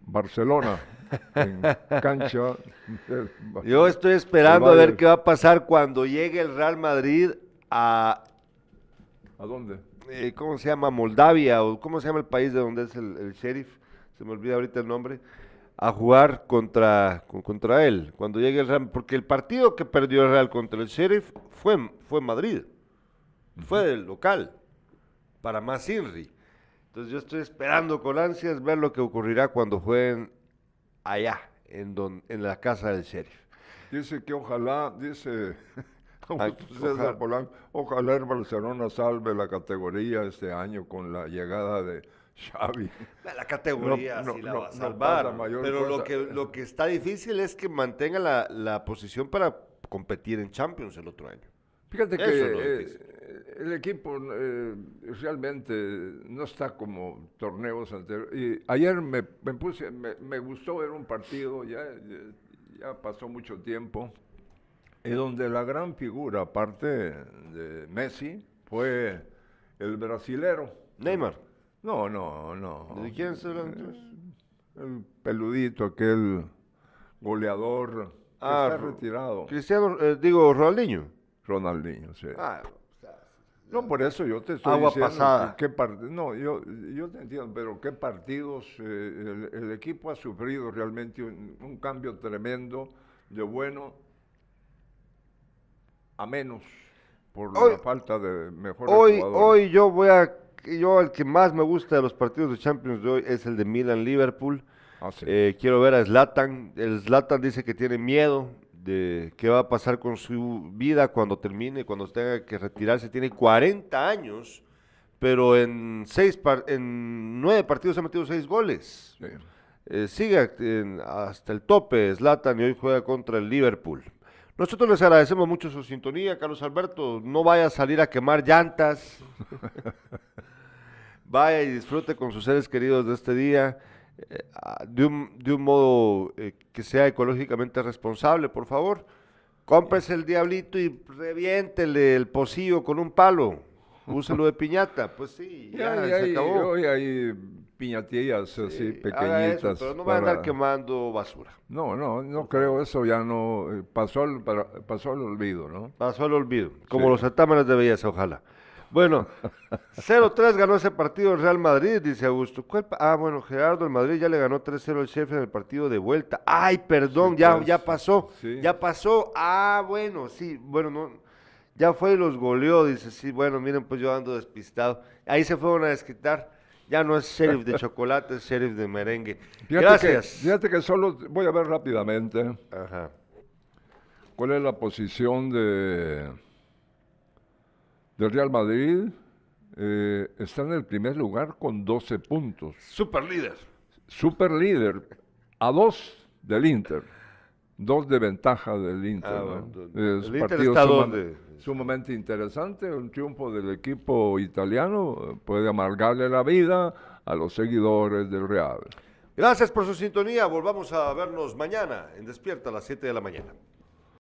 Barcelona en cancha. Yo estoy esperando a ver qué va a pasar cuando llegue el Real Madrid a, ¿A dónde? Eh, ¿cómo se llama? Moldavia, o ¿cómo se llama el país de donde es el, el sheriff? Se me olvida ahorita el nombre. A jugar contra, con- contra él. Cuando llegue el Real, porque el partido que perdió el Real contra el sheriff fue, fue Madrid. Fue el local. Para más Inri. Entonces yo estoy esperando con ansias ver lo que ocurrirá cuando jueguen allá, en, don, en la casa del sheriff. Dice que ojalá, dice César ojalá. Polanco, ojalá el Barcelona salve la categoría este año con la llegada de Xavi. La categoría No, sí no, la no, va a salvar. pero lo que, lo que está difícil es que mantenga la, la posición para competir en Champions el otro año. Fíjate que Eso eh, el equipo eh, realmente no está como torneos anteriores. Y ayer me, me puse, me, me gustó ver un partido, ya, ya pasó mucho tiempo, y donde la gran figura, aparte de Messi, fue el brasilero. Neymar. No, no, no. ¿De quién se entonces? El peludito, aquel goleador que Ah, está Ro- retirado. Cristiano, eh, digo, Ronaldinho. Ronaldinho, sí. Ah, No, por eso yo te estoy Agua diciendo pasada. que- qué part- no, yo, yo te entiendo, pero qué partidos eh, el, el equipo ha sufrido realmente un, un cambio tremendo de bueno a menos por Hoy- la falta de mejores Hoy, jugadores. hoy yo voy a, yo el que más me gusta de los partidos de Champions de hoy es el de Milan-Liverpool. Ah, sí. Eh, quiero ver a Zlatan. El Zlatan dice que tiene miedo de qué va a pasar con su vida cuando termine, cuando tenga que retirarse. Tiene 40 años, pero en seis par- en nueve partidos ha metido seis goles. Sí. Eh, sigue hasta el tope Zlatan y hoy juega contra el Liverpool. Nosotros les agradecemos mucho su sintonía, Carlos Alberto. No vaya a salir a quemar llantas. vaya y disfrute con sus seres queridos de este día eh, de, un, de un modo eh, que sea ecológicamente responsable, por favor. Cómprese el diablito y reviéntele el pocillo con un palo. Úselo de piñata. Pues sí, ya, se acabó. hoy hay piñatillas así Sí, pequeñitas. eso, pero no va a andar para- quemando basura. No, no, no creo eso, ya no, eh, pasó al, para- pasó al olvido, ¿no? Pasó al olvido, como Sí. los certámenes de belleza, ojalá. Bueno, 0-3 ganó ese partido el Real Madrid, dice Augusto. ¿Cuál pa- ah, bueno, Gerardo, el Madrid ya le ganó 3-0 al Sheffield en el partido de vuelta. Ay, perdón, Sí, ya, pues, ya pasó. sí. Ya pasó. Ah, bueno, sí, bueno, no. Ya fue y los goleó, dice, sí, bueno, miren, pues yo ando despistado. Ahí se fueron a desquitar. Ya no es sheriff de chocolate, es sheriff de merengue. Fíjate Gracias. Que, fíjate que solo voy a ver rápidamente Ajá. cuál es la posición de del Real Madrid. Eh, está en el primer lugar con 12 puntos. Super líder. Super líder, a dos del Inter. Dos de ventaja del Inter. Ah, ¿no? bueno, el Inter está a dos suma- de- sumamente interesante. Un triunfo del equipo italiano puede amargarle la vida a los seguidores del Real. Gracias por su sintonía. Volvamos a vernos mañana en Despierta a las 7 de la mañana.